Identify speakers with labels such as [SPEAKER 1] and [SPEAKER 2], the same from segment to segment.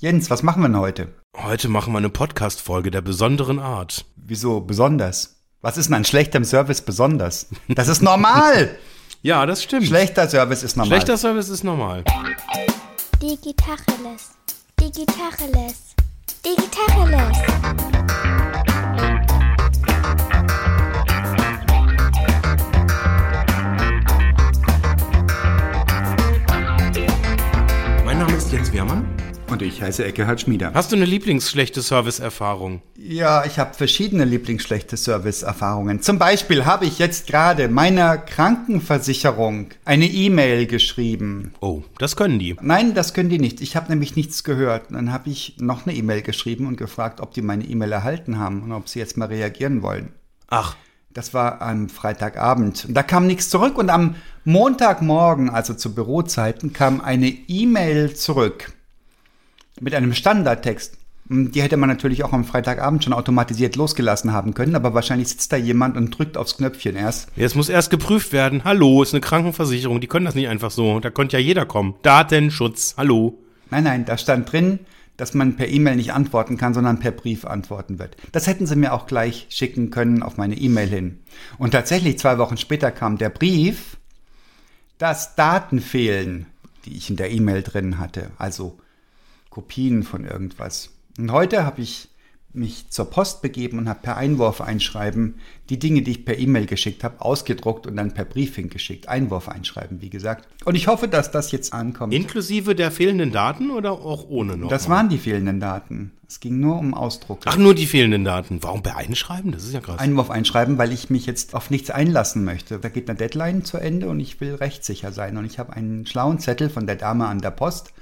[SPEAKER 1] Jens, was machen wir denn heute?
[SPEAKER 2] Heute machen wir eine Podcast-Folge der besonderen Art.
[SPEAKER 1] Wieso besonders? Was ist denn an schlechtem Service besonders? Das ist normal!
[SPEAKER 2] Ja, das stimmt.
[SPEAKER 1] Schlechter Service ist normal.
[SPEAKER 2] Schlechter Service ist normal.
[SPEAKER 3] Digitacheles. Digitacheles. Digitacheles.
[SPEAKER 2] Mein Name ist Jens Wehrmann.
[SPEAKER 1] Und ich heiße Eckehard Schmieder.
[SPEAKER 2] Hast du eine lieblingsschlechte Service-Erfahrung?
[SPEAKER 1] Ja, ich habe verschiedene lieblingsschlechte Service-Erfahrungen. Zum Beispiel habe ich jetzt gerade meiner Krankenversicherung eine E-Mail geschrieben.
[SPEAKER 2] Oh, das können die.
[SPEAKER 1] Nein, das können die nicht. Ich habe nämlich nichts gehört. Und dann habe ich noch eine E-Mail geschrieben und gefragt, ob die meine E-Mail erhalten haben und ob sie jetzt mal reagieren wollen.
[SPEAKER 2] Ach,
[SPEAKER 1] Das war am Freitagabend. Da kam nichts zurück. Und am Montagmorgen, also zu Bürozeiten, kam eine E-Mail zurück mit einem Standardtext. Und Die hätte man natürlich auch am Freitagabend schon automatisiert losgelassen haben können, aber wahrscheinlich sitzt da jemand und drückt aufs Knöpfchen erst.
[SPEAKER 2] jetzt muss erst geprüft werden. Hallo, ist eine Krankenversicherung. Die können das nicht einfach so. Da könnte ja jeder kommen. Datenschutz. Hallo.
[SPEAKER 1] Nein, nein, da stand drin, dass man per E-Mail nicht antworten kann, sondern per Brief antworten wird. Das hätten sie mir auch gleich schicken können auf meine E-Mail hin. Und tatsächlich zwei Wochen später kam der Brief, dass Daten fehlen, die ich in der E-Mail drin hatte. Also Kopien von irgendwas. Und heute habe ich mich zur Post begeben und habe per Einwurf einschreiben die Dinge, die ich per E-Mail geschickt habe, ausgedruckt und dann per Brief hingeschickt. Einwurf einschreiben, wie gesagt. Und ich hoffe, dass das jetzt ankommt.
[SPEAKER 2] Inklusive der fehlenden Daten oder auch ohne noch?
[SPEAKER 1] Das waren die fehlenden Daten. Es ging nur um Ausdruck.
[SPEAKER 2] Ach, nur die fehlenden Daten. Warum per Einschreiben? Das ist ja krass.
[SPEAKER 1] Einwurf einschreiben, weil ich mich jetzt auf nichts einlassen möchte. Da geht eine Deadline zu Ende und ich will rechtssicher sein. Und ich habe einen schlauen Zettel von der Dame an der Post,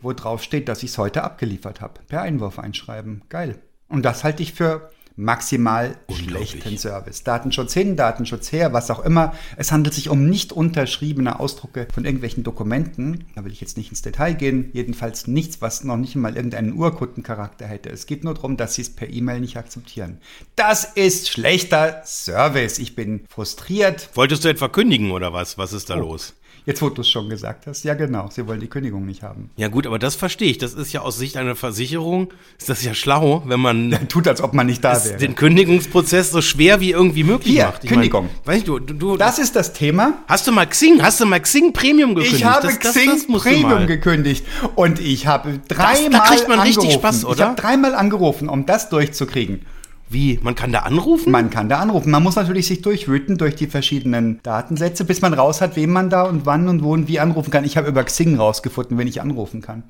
[SPEAKER 1] wo drauf steht, dass ich es heute abgeliefert habe. Per Einwurf einschreiben. Geil. Und das halte ich für maximal schlechten Service. Datenschutz hin, Datenschutz her, was auch immer. Es handelt sich um nicht unterschriebene Ausdrucke von irgendwelchen Dokumenten. Da will ich jetzt nicht ins Detail gehen. Jedenfalls nichts, was noch nicht mal irgendeinen Urkundencharakter hätte. Es geht nur darum, dass sie es per E-Mail nicht akzeptieren. Das ist schlechter Service. Ich bin frustriert.
[SPEAKER 2] Wolltest du etwa kündigen oder was? Was ist da
[SPEAKER 1] Oh.
[SPEAKER 2] los?
[SPEAKER 1] Jetzt, wo du es schon gesagt hast. Ja, genau. Sie wollen die Kündigung nicht haben.
[SPEAKER 2] Ja gut, aber das verstehe ich. Das ist ja aus Sicht einer Versicherung, ist das ja schlau, wenn man
[SPEAKER 1] Tut, als ob man nicht da wäre.
[SPEAKER 2] den Kündigungsprozess so schwer wie irgendwie möglich
[SPEAKER 1] Hier,
[SPEAKER 2] macht.
[SPEAKER 1] Kündigung.
[SPEAKER 2] Mein, weißt du, du, du
[SPEAKER 1] Das ist das Thema.
[SPEAKER 2] hast du mal Xing, hast du mal Xing Premium gekündigt?
[SPEAKER 1] Ich habe
[SPEAKER 2] das, das,
[SPEAKER 1] Xing
[SPEAKER 2] das du
[SPEAKER 1] Premium gekündigt und ich habe dreimal
[SPEAKER 2] da kriegt man richtig
[SPEAKER 1] angerufen.
[SPEAKER 2] Spaß,
[SPEAKER 1] Ich
[SPEAKER 2] oder?
[SPEAKER 1] habe dreimal angerufen, um das durchzukriegen.
[SPEAKER 2] Wie? Man kann da anrufen?
[SPEAKER 1] Man kann da anrufen. Man muss natürlich sich durchwüten durch die verschiedenen Datensätze, bis man raus hat, wem man da und wann und wo und wie anrufen kann. Ich habe über Xing rausgefunden, wen ich anrufen kann.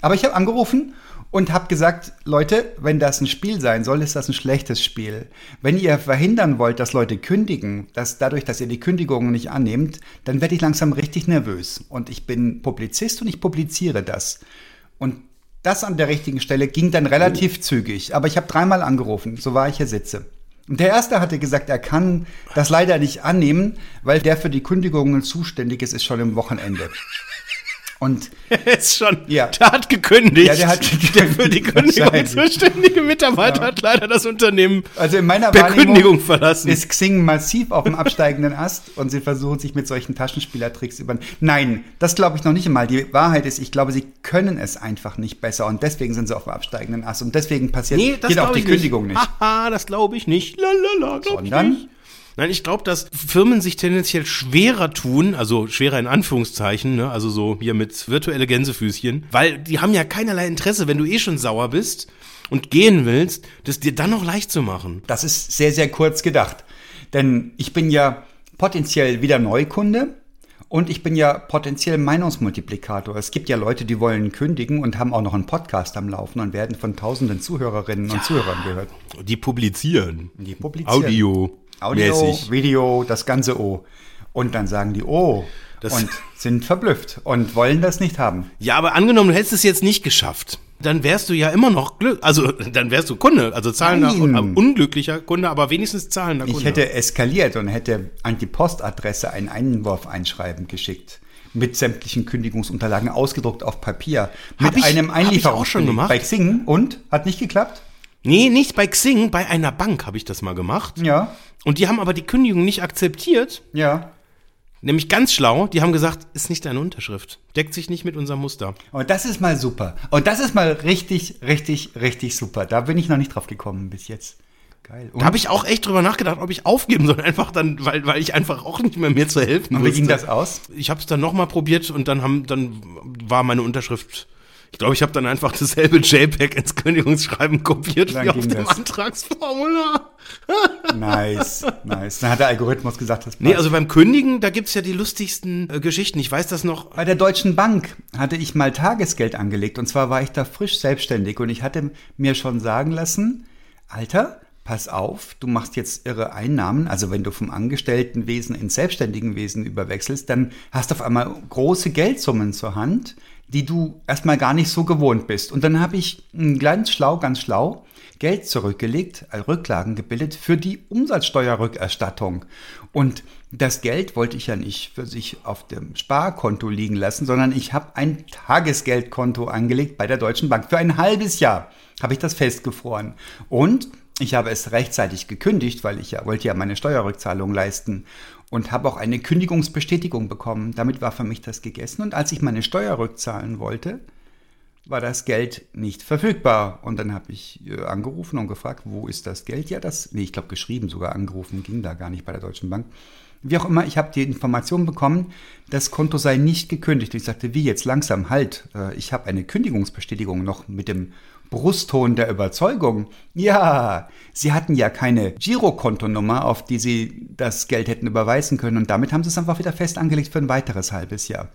[SPEAKER 1] Aber ich habe angerufen und habe gesagt, Leute, wenn das ein Spiel sein soll, ist das ein schlechtes Spiel. Wenn ihr verhindern wollt, dass Leute kündigen, dass dadurch, dass ihr die Kündigungen nicht annehmt, dann werde ich langsam richtig nervös. Und ich bin Publizist und ich publiziere das. Und das an der richtigen Stelle ging dann relativ zügig. Aber ich habe dreimal angerufen, so war ich hier sitze. Und der erste hatte gesagt, er kann das leider nicht annehmen, weil der für die Kündigungen zuständig ist, ist schon im Wochenende. Und
[SPEAKER 2] ist schon,
[SPEAKER 1] Ja.
[SPEAKER 2] der hat gekündigt.
[SPEAKER 1] Ja, der hat
[SPEAKER 2] Der für die Kündigung zuständige Mitarbeiter hat leider das Unternehmen
[SPEAKER 1] also in meiner
[SPEAKER 2] per
[SPEAKER 1] Wahrnehmung
[SPEAKER 2] Kündigung verlassen.
[SPEAKER 1] ist Xing massiv auf dem absteigenden Ast und sie versuchen sich mit solchen Taschenspielertricks über. Nein, das glaube ich noch nicht einmal. Die Wahrheit ist, ich glaube, sie können es einfach nicht besser und deswegen sind sie auf dem absteigenden Ast und deswegen passiert
[SPEAKER 2] Nee,
[SPEAKER 1] geht auch die
[SPEAKER 2] ich
[SPEAKER 1] Kündigung nicht.
[SPEAKER 2] Haha, das glaube ich nicht. Lalala, glaub ich
[SPEAKER 1] Sondern?
[SPEAKER 2] nicht. Nein, ich glaube, dass Firmen sich tendenziell schwerer tun, also schwerer in Anführungszeichen, ne? also so hier mit virtuelle Gänsefüßchen, weil die haben ja keinerlei Interesse, wenn du eh schon sauer bist und gehen willst, das dir dann noch leicht zu machen.
[SPEAKER 1] Das ist sehr, sehr kurz gedacht. Denn ich bin ja potenziell wieder Neukunde und ich bin ja potenziell Meinungsmultiplikator. Es gibt ja Leute, die wollen kündigen und haben auch noch einen Podcast am Laufen und werden von tausenden Zuhörerinnen und Zuhörern gehört.
[SPEAKER 2] Die publizieren.
[SPEAKER 1] Die publizieren.
[SPEAKER 2] Audio.
[SPEAKER 1] Audio,
[SPEAKER 2] mäßig.
[SPEAKER 1] Video, das ganze O. Und dann sagen die O
[SPEAKER 2] Das-
[SPEAKER 1] und sind verblüfft und wollen das nicht haben.
[SPEAKER 2] Ja, aber angenommen, du hättest es jetzt nicht geschafft. Dann wärst du ja immer noch Glück, also dann wärst du Kunde, also zahlender,
[SPEAKER 1] Nein.
[SPEAKER 2] un- unglücklicher Kunde, aber wenigstens zahlender Kunde.
[SPEAKER 1] Ich hätte eskaliert und hätte an die Postadresse ein Einwurf-Einschreiben geschickt. Mit sämtlichen Kündigungsunterlagen ausgedruckt auf Papier. Mit
[SPEAKER 2] ich-
[SPEAKER 1] einem
[SPEAKER 2] hab ich auch schon
[SPEAKER 1] Einlieferungsbeleg.
[SPEAKER 2] gemacht.
[SPEAKER 1] Bei Xing und? Hat nicht geklappt?
[SPEAKER 2] Nee, nicht bei Xing, bei einer Bank habe ich das mal gemacht.
[SPEAKER 1] Ja,
[SPEAKER 2] Und die haben aber die Kündigung nicht akzeptiert.
[SPEAKER 1] ja.
[SPEAKER 2] Nämlich ganz schlau, die haben gesagt, ist nicht deine Unterschrift. Deckt sich nicht mit unserem Muster.
[SPEAKER 1] Und das ist mal super. Und das ist mal richtig, richtig, richtig super. Da bin ich noch nicht drauf gekommen bis jetzt. Geil. Und,
[SPEAKER 2] Da habe ich auch echt drüber nachgedacht, ob ich aufgeben soll. Einfach dann, weil, weil ich einfach auch nicht mehr mir zu helfen
[SPEAKER 1] und wie ging das aus?
[SPEAKER 2] Ich habe es dann nochmal probiert und dann haben, dann war meine Unterschrift. Ich glaube, ich habe dann einfach dasselbe JPEG ins Kündigungsschreiben kopiert
[SPEAKER 1] Dann
[SPEAKER 2] wie auf dem
[SPEAKER 1] das.
[SPEAKER 2] Antragsformular.
[SPEAKER 1] Nice, nice. Dann hat der Algorithmus gesagt, das passt.
[SPEAKER 2] Nee, also beim Kündigen, da gibt's ja die lustigsten äh, Geschichten. Ich weiß das noch.
[SPEAKER 1] Bei der Deutschen Bank hatte ich mal Tagesgeld angelegt und zwar war ich da frisch selbstständig und ich hatte mir schon sagen lassen, Alter, pass auf, du machst jetzt irre Einnahmen, also wenn du vom Angestelltenwesen ins Selbstständigenwesen überwechselst, dann hast du auf einmal große Geldsummen zur Hand, die du erstmal gar nicht so gewohnt bist. Und dann habe ich mm, ganz schlau, ganz schlau Geld zurückgelegt, äh, Rücklagen gebildet für die Umsatzsteuerrückerstattung. Und das Geld wollte ich ja nicht für sich auf dem Sparkonto liegen lassen, sondern ich habe ein Tagesgeldkonto angelegt bei der Deutschen Bank. Für ein halbes Jahr habe ich das festgefroren. Und ich habe es rechtzeitig gekündigt, weil ich ja wollte ja meine Steuerrückzahlung leisten und habe auch eine Kündigungsbestätigung bekommen. Damit war für mich das gegessen. Und als ich meine Steuer rückzahlen wollte, war das Geld nicht verfügbar. Und dann habe ich äh, angerufen und gefragt, wo ist das Geld? Ja, das, nee, ich glaube geschrieben, sogar angerufen, ging da gar nicht bei der Deutschen Bank. Wie auch immer, ich habe die Information bekommen, das Konto sei nicht gekündigt. Ich sagte, wie jetzt langsam, halt, äh, ich habe eine Kündigungsbestätigung noch mit dem Brustton der Überzeugung. Ja, Sie hatten ja keine Girokontonummer, auf die Sie das Geld hätten überweisen können und damit haben Sie es einfach wieder fest angelegt für ein weiteres halbes Jahr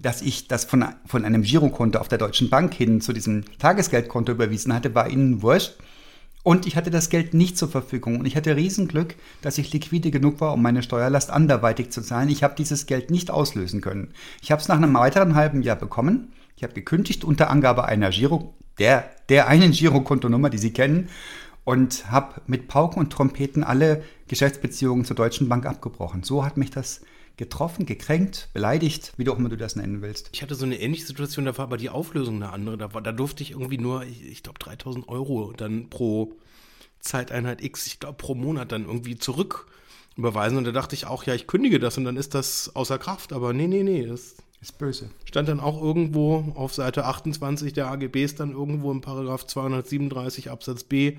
[SPEAKER 1] dass ich das von, von einem Girokonto auf der Deutschen Bank hin zu diesem Tagesgeldkonto überwiesen hatte, war ihnen wurscht. Und ich hatte das Geld nicht zur Verfügung. Und ich hatte Riesenglück, dass ich liquide genug war, um meine Steuerlast anderweitig zu zahlen. Ich habe dieses Geld nicht auslösen können. Ich habe es nach einem weiteren halben Jahr bekommen. Ich habe gekündigt unter Angabe einer Giro, der, der einen Girokontonummer, die Sie kennen, und habe mit Pauken und Trompeten alle Geschäftsbeziehungen zur Deutschen Bank abgebrochen. So hat mich das getroffen, gekränkt, beleidigt, wie du auch immer du das nennen willst.
[SPEAKER 2] Ich hatte so eine ähnliche Situation, da war aber die Auflösung eine andere. Da, war, da durfte ich irgendwie nur, ich, ich glaube, 3000 Euro dann pro Zeiteinheit X, ich glaube, pro Monat dann irgendwie zurück überweisen. Und da dachte ich auch, ja, ich kündige das und dann ist das außer Kraft. Aber nee, nee, nee, das
[SPEAKER 1] Ist böse.
[SPEAKER 2] stand dann auch irgendwo auf Seite 28 der AGBs, dann irgendwo im Paragraph 237 Absatz B,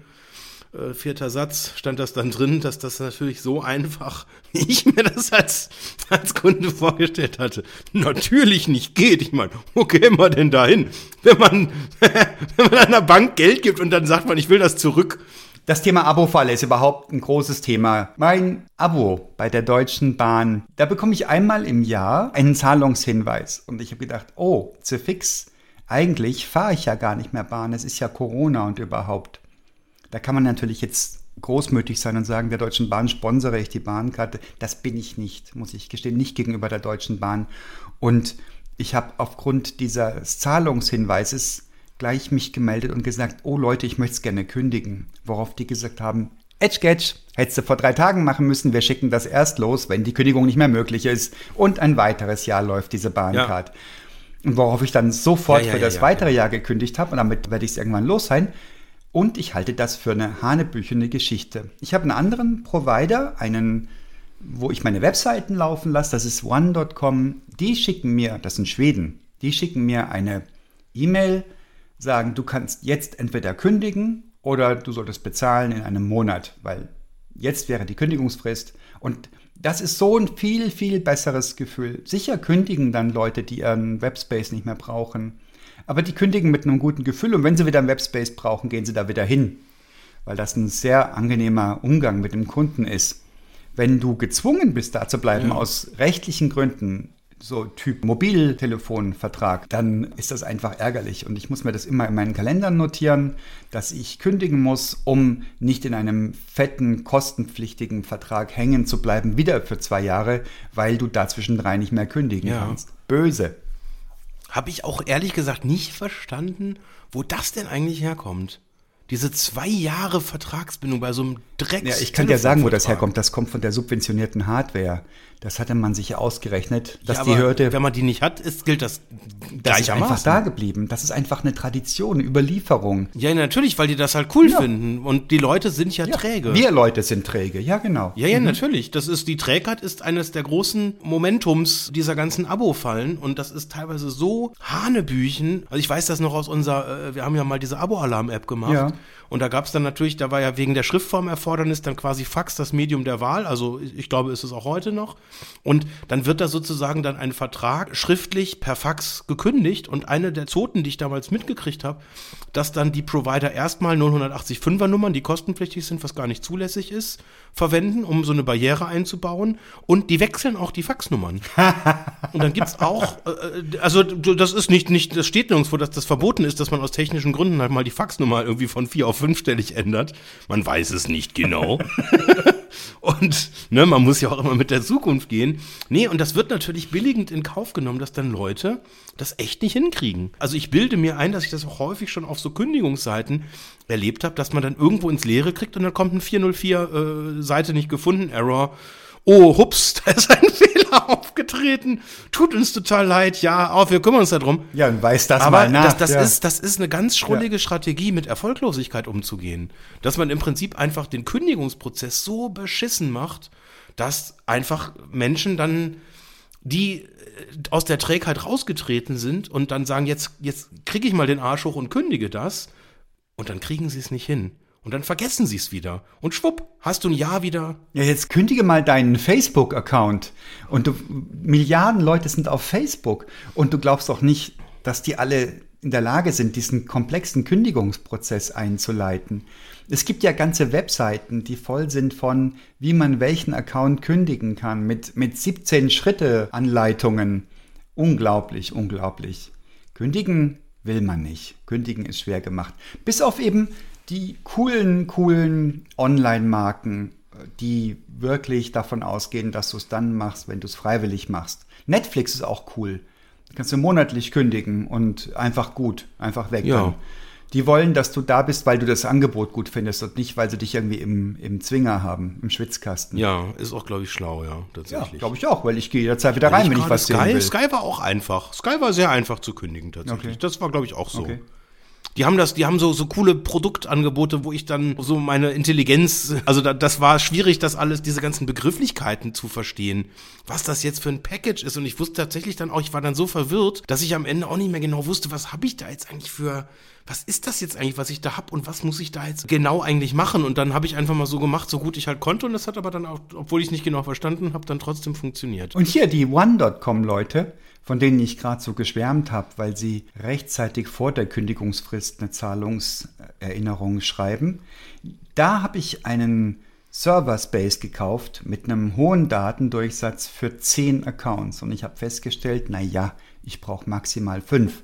[SPEAKER 2] äh, vierter Satz, stand das dann drin, dass das natürlich so einfach, wie ich mir das als, als Kunde vorgestellt hatte, natürlich nicht geht. Ich meine, wo käme man denn dahin, wenn man, wenn man einer Bank Geld gibt und dann sagt man, ich will das zurück?
[SPEAKER 1] Das Thema Abo-Falle ist überhaupt ein großes Thema. Mein Abo bei der Deutschen Bahn, da bekomme ich einmal im Jahr einen Zahlungshinweis. Und ich habe gedacht, oh, zu fix. Eigentlich fahre ich ja gar nicht mehr Bahn. Es ist ja Corona und überhaupt. Da kann man natürlich jetzt großmütig sein und sagen, der Deutschen Bahn sponsere ich die Bahnkarte. Das bin ich nicht, muss ich gestehen, nicht gegenüber der Deutschen Bahn. Und ich habe aufgrund dieses Zahlungshinweises gleich mich gemeldet und gesagt, oh Leute, ich möchte es gerne kündigen. Worauf die gesagt haben, Edge hättest du vor drei Tagen machen müssen, wir schicken das erst los, wenn die Kündigung nicht mehr möglich ist. Und ein weiteres Jahr läuft diese Bahncard. Und worauf ich dann sofort
[SPEAKER 2] Ja, ja,
[SPEAKER 1] für
[SPEAKER 2] ja,
[SPEAKER 1] das
[SPEAKER 2] ja,
[SPEAKER 1] weitere Jahr gekündigt habe und damit werde ich es irgendwann los sein. Und ich halte das für eine hanebüchene Geschichte. Ich habe einen anderen Provider, einen, wo ich meine Webseiten laufen lasse, das ist one.com. Die schicken mir, das sind Schweden, die schicken mir eine E-Mail, sagen, du kannst jetzt entweder kündigen oder du solltest bezahlen in einem Monat, weil jetzt wäre die Kündigungsfrist. Und das ist so ein viel, viel besseres Gefühl. Sicher kündigen dann Leute, die ihren Webspace nicht mehr brauchen. Aber die kündigen mit einem guten Gefühl und wenn sie wieder einen Webspace brauchen, gehen sie da wieder hin. Weil das ein sehr angenehmer Umgang mit dem Kunden ist. Wenn du gezwungen bist, da zu bleiben
[SPEAKER 2] Ja.
[SPEAKER 1] aus rechtlichen Gründen, so Typ Mobiltelefonvertrag, dann ist das einfach ärgerlich. Und ich muss mir das immer in meinen Kalendern notieren, dass ich kündigen muss, um nicht in einem fetten, kostenpflichtigen Vertrag hängen zu bleiben, wieder für zwei Jahre, weil du dazwischen drei nicht mehr kündigen
[SPEAKER 2] Ja.
[SPEAKER 1] kannst. Böse.
[SPEAKER 2] Habe ich auch ehrlich gesagt nicht verstanden, wo das denn eigentlich herkommt. Diese zwei Jahre Vertragsbindung bei so einem Drecks.
[SPEAKER 1] Ja, ich kann dir sagen, wo das herkommt. Das kommt von der subventionierten Hardware. Das hatte man sich ja ausgerechnet, dass
[SPEAKER 2] Ja,
[SPEAKER 1] die Hürde
[SPEAKER 2] Wenn man die nicht hat, ist, gilt das
[SPEAKER 1] das ist einfach
[SPEAKER 2] gleichermaßen.
[SPEAKER 1] da geblieben. Das ist einfach eine Tradition, eine Überlieferung.
[SPEAKER 2] Ja, natürlich, weil die das halt cool
[SPEAKER 1] Ja.
[SPEAKER 2] finden. Und die Leute sind ja, träge.
[SPEAKER 1] Wir Leute sind träge, ja genau.
[SPEAKER 2] Ja, ja, natürlich. Das ist, die Trägheit ist eines der großen Momentums dieser ganzen Abo-Fallen und das ist teilweise so Hanebüchen. Also ich weiß das noch aus unserer, äh, wir haben ja mal diese Abo-Alarm-App gemacht.
[SPEAKER 1] Ja.
[SPEAKER 2] Und da gab es dann natürlich, da war ja wegen der Schriftformerfordernis dann quasi Fax das Medium der Wahl. Also ich glaube, ist es auch heute noch. Und dann wird da sozusagen dann ein Vertrag schriftlich per Fax gekündigt. Und eine der Zoten, die ich damals mitgekriegt habe, dass dann die Provider erstmal 085er Nummern, die kostenpflichtig sind, was gar nicht zulässig ist, verwenden, um so eine Barriere einzubauen. Und die wechseln auch die Faxnummern. Und dann gibt's auch, äh, also du- das ist nicht, nicht, das steht nirgendwo, dass das verboten ist, dass man aus technischen Gründen halt mal die Faxnummer irgendwie von vier auf fünfstellig ändert. Man weiß es nicht genau. und ne, man muss ja auch immer mit der Zukunft gehen. Nee, und das wird natürlich billigend in Kauf genommen, dass dann Leute das echt nicht hinkriegen. Also ich bilde mir ein, dass ich das auch häufig schon auf so Kündigungsseiten erlebt habe, dass man dann irgendwo ins Leere kriegt und dann kommt ein 404 äh, Seite nicht gefunden, Error. Oh, hups, da ist ein Fehler aufgetreten. Tut uns total leid. Ja, auf, wir kümmern uns darum.
[SPEAKER 1] Ja, und weiß das
[SPEAKER 2] Aber
[SPEAKER 1] mal nach.
[SPEAKER 2] das, das,
[SPEAKER 1] ja.
[SPEAKER 2] ist, das ist eine ganz schrullige Strategie, mit Erfolglosigkeit umzugehen. Dass man im Prinzip einfach den Kündigungsprozess so beschissen macht, dass einfach Menschen dann, die äh, aus der Trägheit rausgetreten sind und dann sagen, jetzt, jetzt kriege ich mal den Arsch hoch und kündige das. Und dann kriegen sie es nicht hin. Und dann vergessen sie es wieder. Und schwupp, hast du ein Jahr wieder
[SPEAKER 1] Ja, jetzt kündige mal deinen Facebook-Account. Und du, Milliarden Leute sind auf Facebook. Und du glaubst doch nicht, dass die alle in der Lage sind, diesen komplexen Kündigungsprozess einzuleiten. Es gibt ja ganze Webseiten, die voll sind von, wie man welchen Account kündigen kann, mit, mit 17 Schritte-Anleitungen. Unglaublich, unglaublich. Kündigen will man nicht. Kündigen ist schwer gemacht. Bis auf eben die coolen, coolen Online-Marken, die wirklich davon ausgehen, dass du es dann machst, wenn du es freiwillig machst. Netflix ist auch cool. Kannst du monatlich kündigen und einfach gut, einfach weg.
[SPEAKER 2] Ja.
[SPEAKER 1] Die wollen, dass du da bist, weil du das Angebot gut findest und nicht, weil sie dich irgendwie im, im Zwinger haben, im Schwitzkasten.
[SPEAKER 2] Ja, ist auch, glaube ich, schlau, ja,
[SPEAKER 1] Ja,
[SPEAKER 2] tatsächlich.
[SPEAKER 1] glaube ich auch, weil ich gehe jederzeit wieder rein, wenn ich was sehen
[SPEAKER 2] Sky,
[SPEAKER 1] will.
[SPEAKER 2] Sky war auch einfach. Sky war sehr einfach zu kündigen tatsächlich.
[SPEAKER 1] Okay.
[SPEAKER 2] Das war, glaube ich, auch so.
[SPEAKER 1] Okay.
[SPEAKER 2] Die haben das, die haben so, so coole Produktangebote, wo ich dann so meine Intelligenz, also da, das war schwierig, das alles, diese ganzen Begrifflichkeiten zu verstehen, was das jetzt für ein Package ist. Und ich wusste tatsächlich dann auch, ich war dann so verwirrt, dass ich am Ende auch nicht mehr genau wusste, was habe ich da jetzt eigentlich für, was ist das jetzt eigentlich, was ich da hab und was muss ich da jetzt genau eigentlich machen? Und dann habe ich einfach mal so gemacht, so gut ich halt konnte. Und das hat aber dann auch, obwohl ich es nicht genau verstanden habe, dann trotzdem funktioniert.
[SPEAKER 1] Und hier die One.com-Leute, von denen ich gerade so geschwärmt habe, weil sie rechtzeitig vor der Kündigungsfrist eine Zahlungserinnerung schreiben, da habe ich einen Server-Space gekauft mit einem hohen Datendurchsatz für 10 Accounts. Und ich habe festgestellt, na ja, ich brauche maximal 5.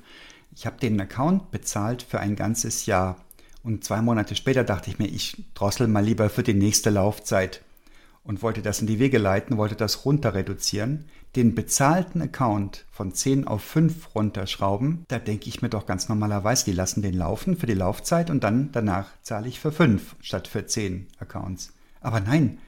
[SPEAKER 1] Ich habe den Account bezahlt für ein ganzes Jahr. Und zwei Monate später dachte ich mir, ich drossel mal lieber für die nächste Laufzeit und wollte das in die Wege leiten, wollte das runter reduzieren, den bezahlten Account von 10 auf 5 runterschrauben, da denke ich mir doch ganz normalerweise, die lassen den laufen für die Laufzeit und dann danach zahle ich für 5 statt für 10 Accounts. Aber nein,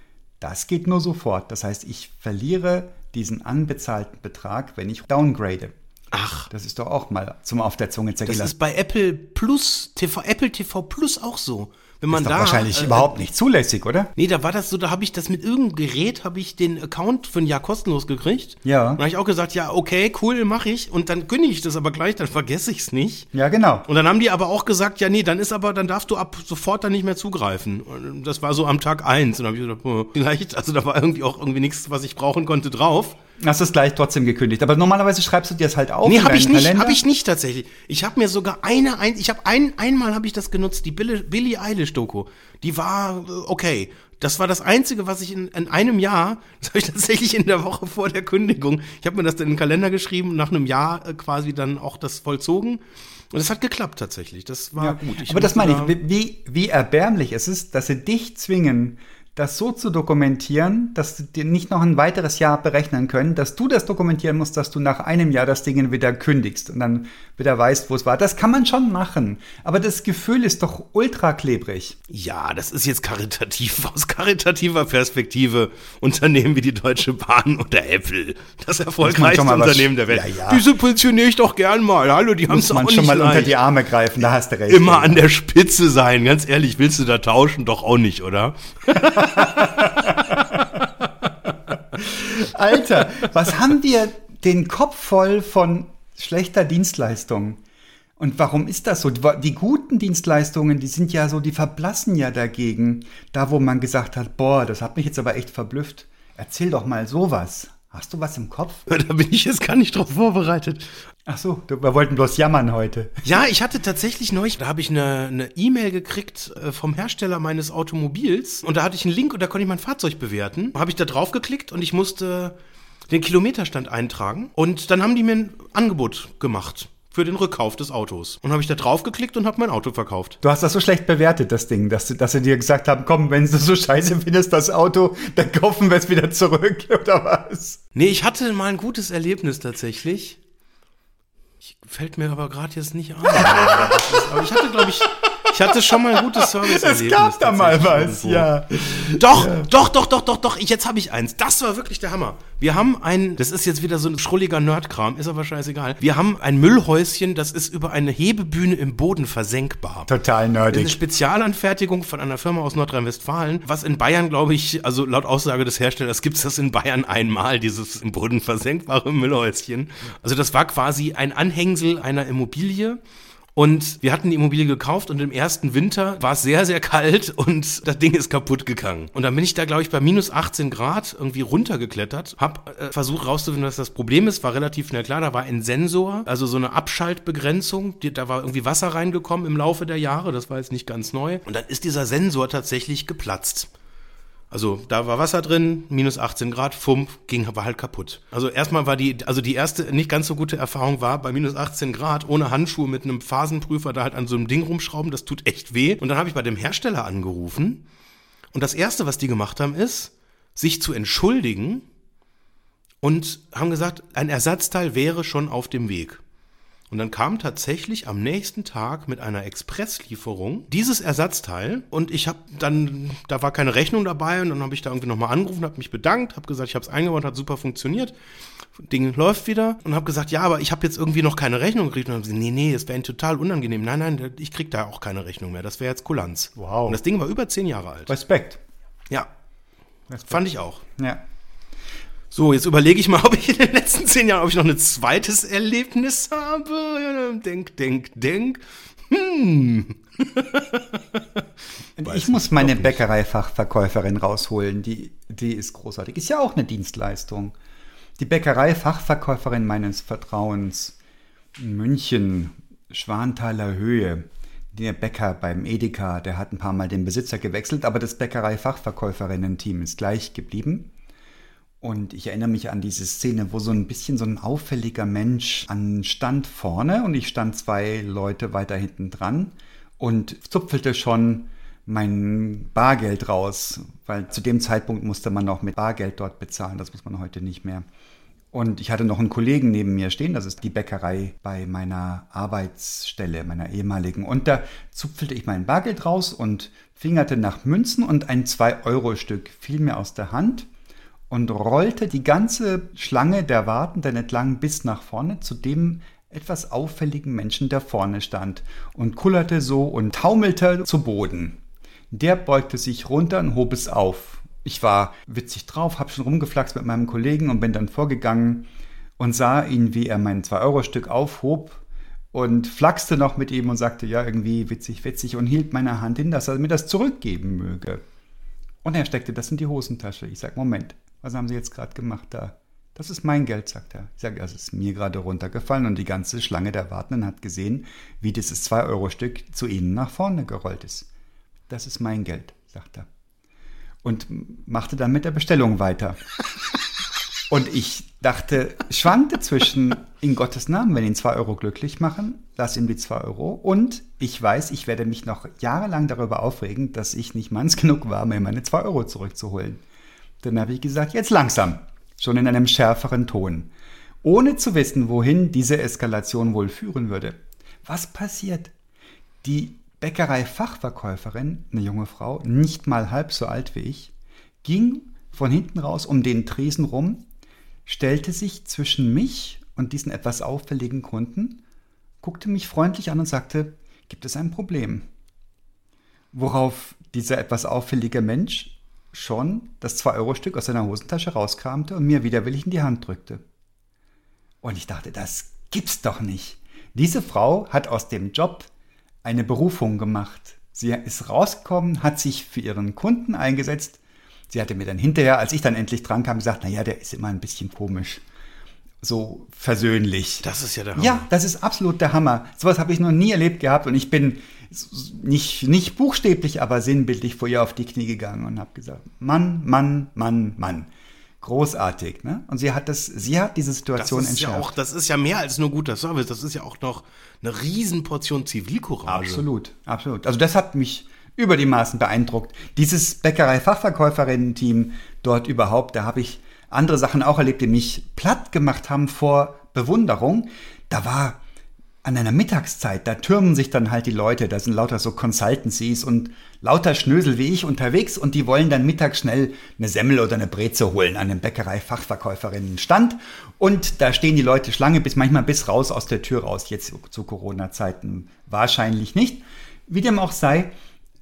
[SPEAKER 1] das geht nur sofort. Das heißt, ich verliere diesen anbezahlten Betrag, wenn ich downgrade.
[SPEAKER 2] Ach,
[SPEAKER 1] Das ist doch auch mal zum auf der Zunge
[SPEAKER 2] das
[SPEAKER 1] zergehen
[SPEAKER 2] ist bei Apple Plus, TV, Apple TV Plus auch so. Wenn man
[SPEAKER 1] ist
[SPEAKER 2] da
[SPEAKER 1] wahrscheinlich
[SPEAKER 2] äh,
[SPEAKER 1] überhaupt nicht zulässig, oder?
[SPEAKER 2] Nee, da war das so, da habe ich das mit irgendeinem Gerät, habe ich den Account für ein Jahr kostenlos gekriegt.
[SPEAKER 1] Ja.
[SPEAKER 2] Und habe ich auch gesagt, ja, okay, cool, mache ich. Und dann kündige ich das aber gleich, dann vergesse ich es nicht.
[SPEAKER 1] Ja, genau.
[SPEAKER 2] Und dann haben die aber auch gesagt, ja, nee, dann ist aber, dann darfst du ab sofort dann nicht mehr zugreifen. Und das war so am Tag eins. Und dann habe ich gedacht, oh, vielleicht, also da war irgendwie auch irgendwie nichts, was ich brauchen konnte, drauf.
[SPEAKER 1] Hast es gleich trotzdem gekündigt. Aber normalerweise schreibst du dir das halt auf.
[SPEAKER 2] Nee, habe ich nicht, habe ich nicht tatsächlich. Ich habe mir sogar eine, ein, ich habe ein, einmal habe ich das genutzt, die Billie, Billie Eilish Doku. Die war äh, okay. Das war das Einzige, was ich in, in einem Jahr, das habe ich tatsächlich in der Woche vor der Kündigung, ich habe mir das dann in den Kalender geschrieben und nach einem Jahr äh, quasi dann auch das vollzogen. Und es hat geklappt tatsächlich. Das war
[SPEAKER 1] Ja,
[SPEAKER 2] gut. Ich
[SPEAKER 1] aber das meine ich, wie, wie erbärmlich es ist, dass sie dich zwingen, das so zu dokumentieren, dass sie dir nicht noch ein weiteres Jahr berechnen können, dass du das dokumentieren musst, dass du nach einem Jahr das Ding wieder kündigst und dann wieder weißt, wo es war. Das kann man schon machen. Aber das Gefühl ist doch ultra klebrig.
[SPEAKER 2] Ja, das ist jetzt karitativ, aus karitativer Perspektive. Unternehmen wie die Deutsche Bahn oder Apple. Das erfolgreichste
[SPEAKER 1] was-
[SPEAKER 2] Unternehmen der Welt.
[SPEAKER 1] Ja, ja.
[SPEAKER 2] Die subventioniere ich doch gern mal. Hallo, die haben es auch
[SPEAKER 1] man
[SPEAKER 2] nicht
[SPEAKER 1] schon mal unter
[SPEAKER 2] leicht.
[SPEAKER 1] die Arme greifen, da hast du recht.
[SPEAKER 2] Immer an der Spitze sein. Ganz ehrlich, willst du da tauschen? Doch auch nicht, oder?
[SPEAKER 1] Alter, was haben wir den Kopf voll von schlechter Dienstleistung? Und warum ist das so? Die, guten Dienstleistungen, die sind ja so, die verblassen ja dagegen. Da, wo man gesagt hat, boah, das hat mich jetzt aber echt verblüfft. Erzähl doch mal sowas. Hast du was im Kopf?
[SPEAKER 2] Da bin ich jetzt gar nicht drauf vorbereitet.
[SPEAKER 1] Ach so, wir wollten bloß jammern heute.
[SPEAKER 2] Ja, ich hatte tatsächlich neulich, da habe ich eine E-Mail gekriegt äh, vom Hersteller meines Automobils und da hatte ich einen Link und da konnte ich mein Fahrzeug bewerten. Habe ich da drauf geklickt und ich musste den Kilometerstand eintragen und dann haben die mir ein Angebot gemacht für den Rückkauf des Autos. Und habe ich da drauf geklickt und habe mein Auto verkauft.
[SPEAKER 1] Du hast das so schlecht bewertet, das Ding, dass, dass sie dir gesagt haben, komm, wenn du so scheiße findest, das Auto, dann kaufen wir es wieder zurück, oder was?
[SPEAKER 2] Nee, ich hatte mal ein gutes Erlebnis tatsächlich. Ich, fällt mir aber gerade jetzt nicht ein. aber ich hatte, glaube ich, ich hatte schon mal ein gutes Service-Erlebnis.
[SPEAKER 1] Es gab da mal was,
[SPEAKER 2] irgendwo.
[SPEAKER 1] ja.
[SPEAKER 2] Doch, doch, doch, doch, doch, doch. Ich, jetzt habe ich eins. Das war wirklich der Hammer. Wir haben ein, das ist jetzt wieder so ein schrulliger Nerdkram, ist aber scheißegal. Wir haben ein Müllhäuschen, das ist über eine Hebebühne im Boden versenkbar.
[SPEAKER 1] Total
[SPEAKER 2] Eine
[SPEAKER 1] nerdig.
[SPEAKER 2] Spezialanfertigung von einer Firma aus Nordrhein-Westfalen, was in Bayern, glaube ich, also laut Aussage des Herstellers gibt es das in Bayern einmal, dieses im Boden versenkbare Müllhäuschen. Also das war quasi ein Anhängsel einer Immobilie. Und wir hatten die Immobilie gekauft und im ersten Winter war es sehr, sehr kalt und das Ding ist kaputt gegangen. Und dann bin ich da, glaube ich, bei minus 18 Grad irgendwie runtergeklettert, hab äh, versucht rauszufinden, was das Problem ist, war relativ schnell klar, da war ein Sensor, also so eine Abschaltbegrenzung, die, da war irgendwie Wasser reingekommen im Laufe der Jahre, das war jetzt nicht ganz neu. Und dann ist dieser Sensor tatsächlich geplatzt. Also da war Wasser drin, minus 18 Grad, Fump, ging aber halt kaputt. Also erstmal war die, also die erste nicht ganz so gute Erfahrung war, bei minus 18 Grad ohne Handschuhe mit einem Phasenprüfer da halt an so einem Ding rumschrauben, das tut echt weh. Und dann habe ich bei dem Hersteller angerufen und das erste, was die gemacht haben, ist, sich zu entschuldigen und haben gesagt, ein Ersatzteil wäre schon auf dem Weg. Und dann kam tatsächlich am nächsten Tag mit einer Expresslieferung dieses Ersatzteil und ich habe dann, da war keine Rechnung dabei und dann habe ich da irgendwie nochmal angerufen, habe mich bedankt, habe gesagt, ich habe es eingebaut, hat super funktioniert. Ding läuft wieder und habe gesagt, ja, aber ich habe jetzt irgendwie noch keine Rechnung gekriegt. Und dann haben sie, nee, nee, es wäre Ihnen total unangenehm. Nein, nein, ich krieg da auch keine Rechnung mehr. Das wäre jetzt Kulanz.
[SPEAKER 1] Wow.
[SPEAKER 2] Und das Ding war über zehn Jahre alt.
[SPEAKER 1] Respekt.
[SPEAKER 2] Ja, fand ich auch.
[SPEAKER 1] Ja.
[SPEAKER 2] So, jetzt überlege ich mal, ob ich in den letzten zehn Jahren, ob ich noch ein zweites Erlebnis habe. Denk, denk, denk. Hm.
[SPEAKER 1] ich muss meine Bäckereifachverkäuferin rausholen. Die, die ist großartig. Ist ja auch eine Dienstleistung. Die Bäckereifachverkäuferin meines Vertrauens in München, Schwanthaler Höhe. Der Bäcker beim Edeka, der hat ein paar Mal den Besitzer gewechselt, aber das Bäckereifachverkäuferinnen-Team ist gleich geblieben. Und ich erinnere mich an diese Szene, wo so ein bisschen so ein auffälliger Mensch an stand vorne und ich stand zwei Leute weiter hinten dran und zupfelte schon mein Bargeld raus, weil zu dem Zeitpunkt musste man noch mit Bargeld dort bezahlen, das muss man heute nicht mehr. Und ich hatte noch einen Kollegen neben mir stehen, das ist die Bäckerei bei meiner Arbeitsstelle, meiner ehemaligen. Und da zupfelte ich mein Bargeld raus und fingerte nach Münzen und ein 2-Euro-Stück fiel mir aus der Hand und rollte die ganze Schlange der Wartenden entlang bis nach vorne zu dem etwas auffälligen Menschen, der vorne stand und kullerte so und taumelte zu Boden. Der beugte sich runter und hob es auf. Ich war witzig drauf, hab schon rumgeflaxt mit meinem Kollegen und bin dann vorgegangen und sah ihn, wie er mein 2-Euro-Stück aufhob und flachste noch mit ihm und sagte, ja, irgendwie witzig, witzig und hielt meine Hand hin, dass er mir das zurückgeben möge. Und er steckte das in die Hosentasche. Ich sag, Moment, was haben Sie jetzt gerade gemacht da? Das ist mein Geld, sagt er. Ich sage, das ist mir gerade runtergefallen und die ganze Schlange der Wartenden hat gesehen, wie dieses 2-Euro-Stück zu Ihnen nach vorne gerollt ist. Das ist mein Geld, sagt er. Und machte dann mit der Bestellung weiter. Und ich dachte, schwankte zwischen, in Gottes Namen, wenn ihn 2 Euro glücklich machen, lass ihm die 2 Euro. Und ich weiß, ich werde mich noch jahrelang darüber aufregen, dass ich nicht manns genug war, mir meine 2 Euro zurückzuholen. Dann habe ich gesagt, jetzt langsam, schon in einem schärferen Ton, ohne zu wissen, wohin diese Eskalation wohl führen würde. Was passiert? Die Bäckerei-Fachverkäuferin, eine junge Frau, nicht mal halb so alt wie ich, ging von hinten raus um den Tresen rum, stellte sich zwischen mich und diesen etwas auffälligen Kunden, guckte mich freundlich an und sagte, gibt es ein Problem? Worauf dieser etwas auffällige Mensch schon das 2-Euro-Stück aus seiner Hosentasche rauskramte und mir widerwillig in die Hand drückte. Und ich dachte, das gibt's doch nicht. Diese Frau hat aus dem Job eine Berufung gemacht. Sie ist rausgekommen, hat sich für ihren Kunden eingesetzt. Sie hatte mir dann hinterher, als ich dann endlich dran kam, gesagt, naja, der ist immer ein bisschen komisch. So versöhnlich.
[SPEAKER 2] Das ist ja der Hammer.
[SPEAKER 1] Ja, das ist absolut der Hammer. Sowas habe ich noch nie erlebt gehabt und ich bin nicht, nicht buchstäblich, aber sinnbildlich vor ihr auf die Knie gegangen und habe gesagt, Mann, Mann, Mann, Mann. Großartig, ne? Und sie hat das, sie hat diese Situation
[SPEAKER 2] das ist ja
[SPEAKER 1] entschärft.
[SPEAKER 2] auch, das ist ja mehr als nur guter Service. Das ist ja auch noch eine Riesenportion Zivilcourage.
[SPEAKER 1] Absolut, absolut. Also das hat mich über die Maßen beeindruckt. Dieses Bäckerei-Fachverkäuferinnen-Team dort überhaupt, da habe ich andere Sachen auch erlebt, die mich platt gemacht haben vor Bewunderung. Da war an einer Mittagszeit, da türmen sich dann halt die Leute, da sind lauter so Consultancies und lauter Schnösel wie ich unterwegs und die wollen dann mittags schnell eine Semmel oder eine Breze holen an einem Bäckerei-Fachverkäuferinnenstand und da stehen die Leute Schlange bis manchmal bis raus aus der Tür raus, jetzt zu Corona-Zeiten wahrscheinlich nicht. Wie dem auch sei,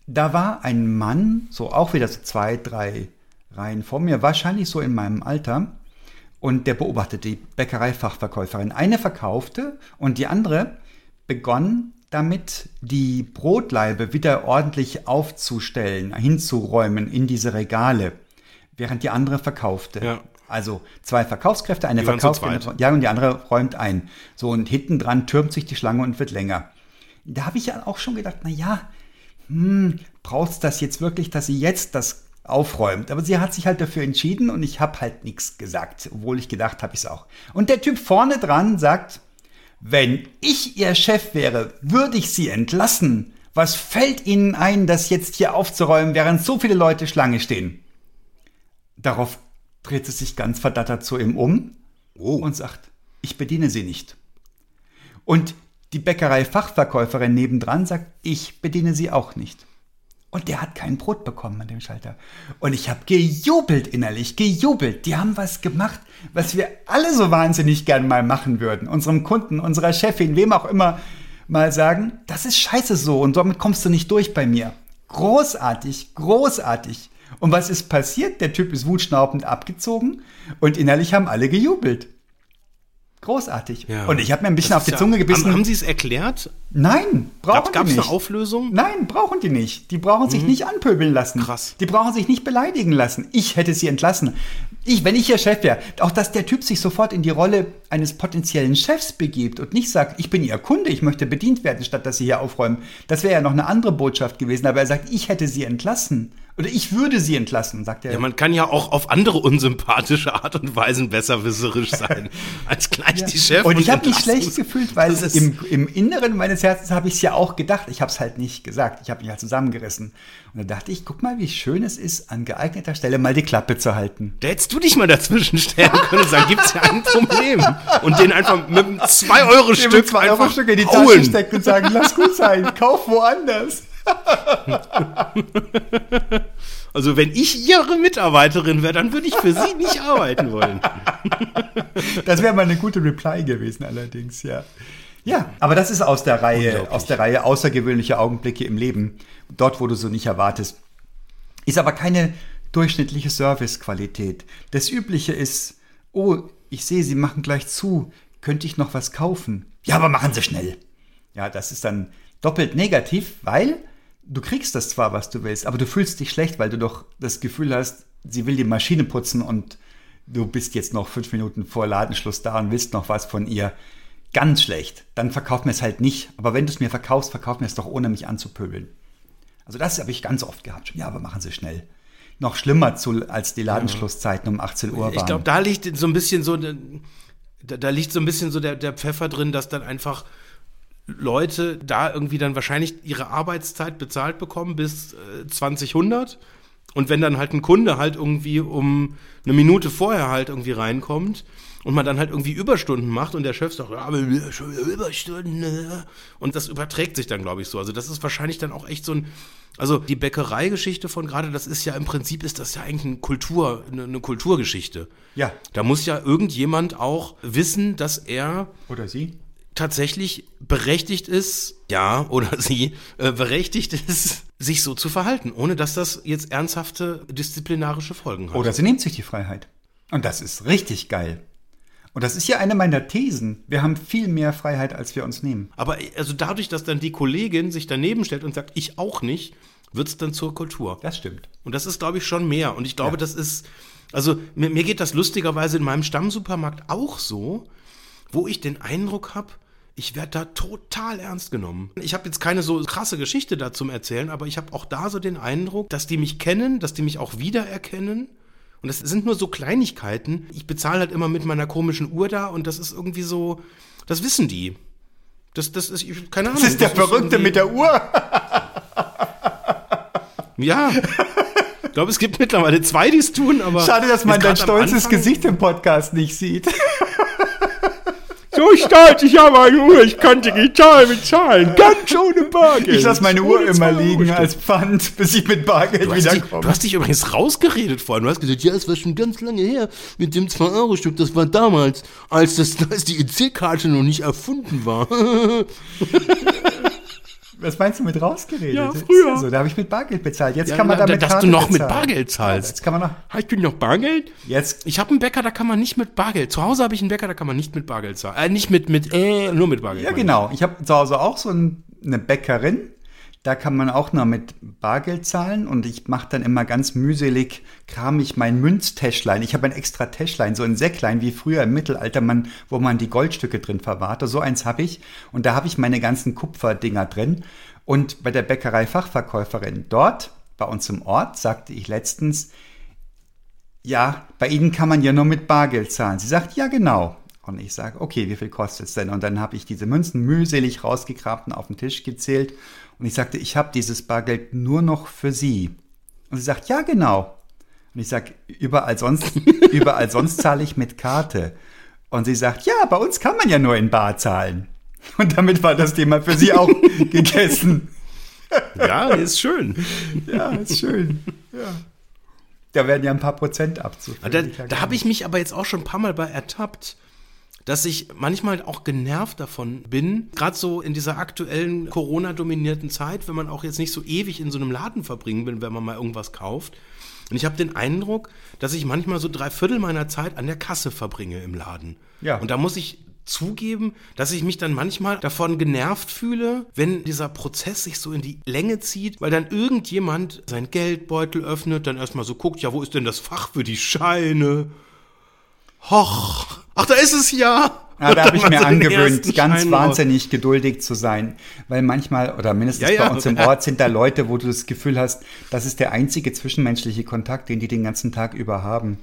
[SPEAKER 1] da war ein Mann, so auch wieder so zwei, drei Reihen vor mir, wahrscheinlich so in meinem Alter, und der beobachtete die Bäckereifachverkäuferin. Eine verkaufte und die andere begann damit, die Brotlaibe wieder ordentlich aufzustellen, hinzuräumen in diese Regale, während die andere verkaufte.
[SPEAKER 2] Ja.
[SPEAKER 1] Also zwei Verkaufskräfte, eine verkauft, ja, und die andere räumt ein. So, und hinten dran türmt sich die Schlange und wird länger. Da habe ich ja auch schon gedacht, na ja, hm, brauchst das jetzt wirklich, dass sie jetzt das aufräumt? Aber sie hat sich halt dafür entschieden und ich habe halt nichts gesagt, obwohl ich gedacht habe ich es auch. Und der Typ vorne dran sagt, wenn ich ihr Chef wäre, würde ich sie entlassen. Was fällt Ihnen ein, das jetzt hier aufzuräumen, während so viele Leute Schlange stehen? Darauf dreht sie sich ganz verdattert zu ihm um
[SPEAKER 2] Oh.
[SPEAKER 1] und sagt, ich bediene sie nicht. Und die Bäckerei-Fachverkäuferin nebendran sagt, ich bediene sie auch nicht. Und der hat kein Brot bekommen an dem Schalter. Und ich habe gejubelt innerlich, gejubelt. Die haben was gemacht, was wir alle so wahnsinnig gern mal machen würden. Unserem Kunden, unserer Chefin, wem auch immer mal sagen, das ist scheiße so und damit kommst du nicht durch bei mir. Großartig, großartig. Und was ist passiert? Der Typ ist wutschnaubend abgezogen und innerlich haben alle gejubelt. Großartig.
[SPEAKER 2] Ja.
[SPEAKER 1] Und ich habe mir ein bisschen auf die Zunge gebissen.
[SPEAKER 2] Haben, haben Sie es erklärt?
[SPEAKER 1] Nein, brauchen
[SPEAKER 2] Gab
[SPEAKER 1] die
[SPEAKER 2] es
[SPEAKER 1] nicht.
[SPEAKER 2] eine Auflösung?
[SPEAKER 1] Nein, brauchen die nicht. Die brauchen sich nicht anpöbeln lassen.
[SPEAKER 2] Mhm. Krass.
[SPEAKER 1] Die brauchen sich nicht beleidigen lassen. Ich hätte sie entlassen. Ich, wenn ich ihr Chef wäre, auch dass der Typ sich sofort in die Rolle eines potenziellen Chefs begibt und nicht sagt, ich bin ihr Kunde, ich möchte bedient werden, statt dass sie hier aufräumen. Das wäre ja noch eine andere Botschaft gewesen. Aber er sagt, ich hätte sie entlassen. Oder ich würde sie entlassen, sagt er.
[SPEAKER 2] Ja, man kann ja auch auf andere unsympathische Art und Weisen besserwisserisch sein, als gleich die Chef.
[SPEAKER 1] und ich habe mich schlecht gefühlt, weil im, im Inneren meines Herzens habe ich es ja auch gedacht. Ich habe es halt nicht gesagt. Ich habe mich halt zusammengerissen. Und da dachte ich, guck mal, wie schön es ist, an geeigneter Stelle mal die Klappe zu halten.
[SPEAKER 2] Da hättest du dich mal dazwischen stellen können und sagen, gibt's ja ein Problem. Und den einfach mit einem 2-Euro-Stück
[SPEAKER 1] zwei
[SPEAKER 2] einfach
[SPEAKER 1] Euro Stück in die Tasche stecken und sagen, lass gut sein, kauf woanders.
[SPEAKER 2] Also wenn ich ihre Mitarbeiterin wäre, dann würde ich für sie nicht arbeiten wollen.
[SPEAKER 1] Das wäre mal eine gute Reply gewesen, allerdings, ja. Ja, aber das ist aus der Reihe, aus der Reihe außergewöhnliche Augenblicke im Leben. Dort, wo du so nicht erwartest. Ist aber keine durchschnittliche Servicequalität. Das Übliche ist, oh, ich sehe, Sie machen gleich zu. Könnte ich noch was kaufen? Ja, aber machen Sie schnell. Ja, das ist dann doppelt negativ, weil du kriegst das zwar, was du willst, aber du fühlst dich schlecht, weil du doch das Gefühl hast, sie will die Maschine putzen und du bist jetzt noch fünf Minuten vor Ladenschluss da und willst noch was von ihr. Ganz schlecht. Dann verkauf mir es halt nicht. Aber wenn du es mir verkaufst, verkauf mir es doch ohne mich anzupöbeln. Also das habe ich ganz oft gehabt. Ja, aber machen Sie schnell. noch schlimmer zu, als die Ladenschlusszeiten um 18 Uhr waren.
[SPEAKER 2] Ich glaube, da liegt so ein bisschen so, da, da liegt so ein bisschen so der, der Pfeffer drin, dass dann einfach Leute da irgendwie dann wahrscheinlich ihre Arbeitszeit bezahlt bekommen bis äh, 2000 und wenn dann halt ein Kunde halt irgendwie um eine Minute vorher halt irgendwie reinkommt und man dann halt irgendwie Überstunden macht und der Chef sagt, ja, aber schon wieder Überstunden. Und das überträgt sich dann, glaube ich, so. Also das ist wahrscheinlich dann auch echt so ein, also die Bäckereigeschichte von gerade, das ist ja im Prinzip ist das ja eigentlich eine Kultur, eine Kulturgeschichte.
[SPEAKER 1] Ja.
[SPEAKER 2] Da muss ja irgendjemand auch wissen, dass er
[SPEAKER 1] Oder sie?
[SPEAKER 2] Tatsächlich berechtigt ist, ja, oder sie, äh, berechtigt ist, sich so zu verhalten, ohne dass das jetzt ernsthafte disziplinarische Folgen hat.
[SPEAKER 1] Oder sie nimmt sich die Freiheit. Und das ist richtig geil. Und das ist ja eine meiner Thesen. Wir haben viel mehr Freiheit, als wir uns nehmen.
[SPEAKER 2] Aber also dadurch, dass dann die Kollegin sich daneben stellt und sagt, ich auch nicht, wird es dann zur Kultur.
[SPEAKER 1] Das stimmt.
[SPEAKER 2] Und das ist, glaube ich, schon mehr. Und ich glaube,
[SPEAKER 1] Ja.
[SPEAKER 2] das ist, also mir, mir geht das lustigerweise in meinem Stammsupermarkt auch so, wo ich den Eindruck habe, ich werde da total ernst genommen. Ich habe jetzt keine so krasse Geschichte da zum Erzählen, aber ich habe auch da so den Eindruck, dass die mich kennen, dass die mich auch wiedererkennen. Und das sind nur so Kleinigkeiten. Ich bezahle halt immer mit meiner komischen Uhr da und das ist irgendwie so, das wissen die. Das, das ist, ich- keine Ahnung.
[SPEAKER 1] Das ist der Verrückte
[SPEAKER 2] irgendwie-
[SPEAKER 1] mit der Uhr.
[SPEAKER 2] Ja. Ich glaube, es gibt mittlerweile zwei, die es tun, aber.
[SPEAKER 1] Schade, dass man dein stolzes Gesicht im Podcast nicht sieht.
[SPEAKER 2] So stolz, ich habe eine Uhr, ich kann digital bezahlen, ganz ohne Bargeld.
[SPEAKER 1] Ich lasse meine Uhr immer liegen als Pfand, bis ich mit Bargeld
[SPEAKER 2] Du hast, dich,
[SPEAKER 1] wiederkomme.
[SPEAKER 2] du hast dich übrigens rausgeredet vorhin. Du hast gesagt, ja, es war schon ganz lange her mit dem 2-Euro-Stück. Das war damals, als, das, als die EC-Karte noch nicht erfunden war.
[SPEAKER 1] Was meinst du mit rausgeredet?
[SPEAKER 2] Ja, früher.
[SPEAKER 1] So, da habe ich mit Bargeld bezahlt. Jetzt
[SPEAKER 2] Ja,
[SPEAKER 1] kann man
[SPEAKER 2] na,
[SPEAKER 1] damit
[SPEAKER 2] dass
[SPEAKER 1] Karte
[SPEAKER 2] du noch mit
[SPEAKER 1] bezahlen.
[SPEAKER 2] Bargeld zahlst.
[SPEAKER 1] Ja, jetzt kann man noch.
[SPEAKER 2] Hast du noch Bargeld?
[SPEAKER 1] Jetzt
[SPEAKER 2] Ich habe einen Bäcker, da kann man nicht mit Bargeld. Zu Hause habe ich einen Bäcker, da kann man nicht mit Bargeld zahlen. Äh, nicht mit, mit, äh, nur mit Bargeld.
[SPEAKER 1] Ja,
[SPEAKER 2] meine ich.
[SPEAKER 1] genau. Ich habe zu Hause auch so ein, eine Bäckerin. Da kann man auch noch mit Bargeld zahlen und ich mache dann immer ganz mühselig, kram ich mein Münztäschlein. Ich habe ein extra Täschlein, so ein Säcklein wie früher im Mittelalter, man, wo man die Goldstücke drin verwahrte. So eins habe ich und da habe ich meine ganzen Kupferdinger drin. Und bei der Bäckerei Fachverkäuferin dort, bei uns im Ort, sagte ich letztens, ja, bei Ihnen kann man ja nur mit Bargeld zahlen. Sie sagt, ja, genau. Und ich sage, okay, wie viel kostet es denn? Und dann habe ich diese Münzen mühselig rausgekramt und auf den Tisch gezählt. Und ich sagte, ich habe dieses Bargeld nur noch für Sie. Und sie sagt, ja, genau. Und ich sage, überall sonst, überall sonst zahle ich mit Karte. Und sie sagt, ja, bei uns kann man ja nur in Bar zahlen. Und damit war das Thema für sie auch gegessen.
[SPEAKER 2] Ja, ist schön.
[SPEAKER 1] Ja, ist schön. Ja. Da werden ja ein paar Prozent abzuführen.
[SPEAKER 2] Da, da habe ich mich aber jetzt auch schon ein paar Mal bei ertappt, dass ich manchmal auch genervt davon bin, gerade so in dieser aktuellen Corona-dominierten Zeit, wenn man auch jetzt nicht so ewig in so einem Laden verbringen will, wenn man mal irgendwas kauft. Und ich habe den Eindruck, dass ich manchmal so drei Viertel meiner Zeit an der Kasse verbringe im Laden.
[SPEAKER 1] Ja.
[SPEAKER 2] Und da muss ich zugeben, dass ich mich dann manchmal davon genervt fühle, wenn dieser Prozess sich so in die Länge zieht, weil dann irgendjemand seinen Geldbeutel öffnet, dann erstmal so guckt, ja, wo ist denn das Fach für die Scheine? Hoch, ach, da ist es ja.
[SPEAKER 1] Ja, da habe ich mir angewöhnt, ganz
[SPEAKER 2] Schein
[SPEAKER 1] wahnsinnig geduldig zu sein. Weil manchmal, oder mindestens
[SPEAKER 2] Ja, ja.
[SPEAKER 1] bei uns im Ort, sind da Leute, wo du das Gefühl hast, das ist der einzige zwischenmenschliche Kontakt, den die den ganzen Tag über haben.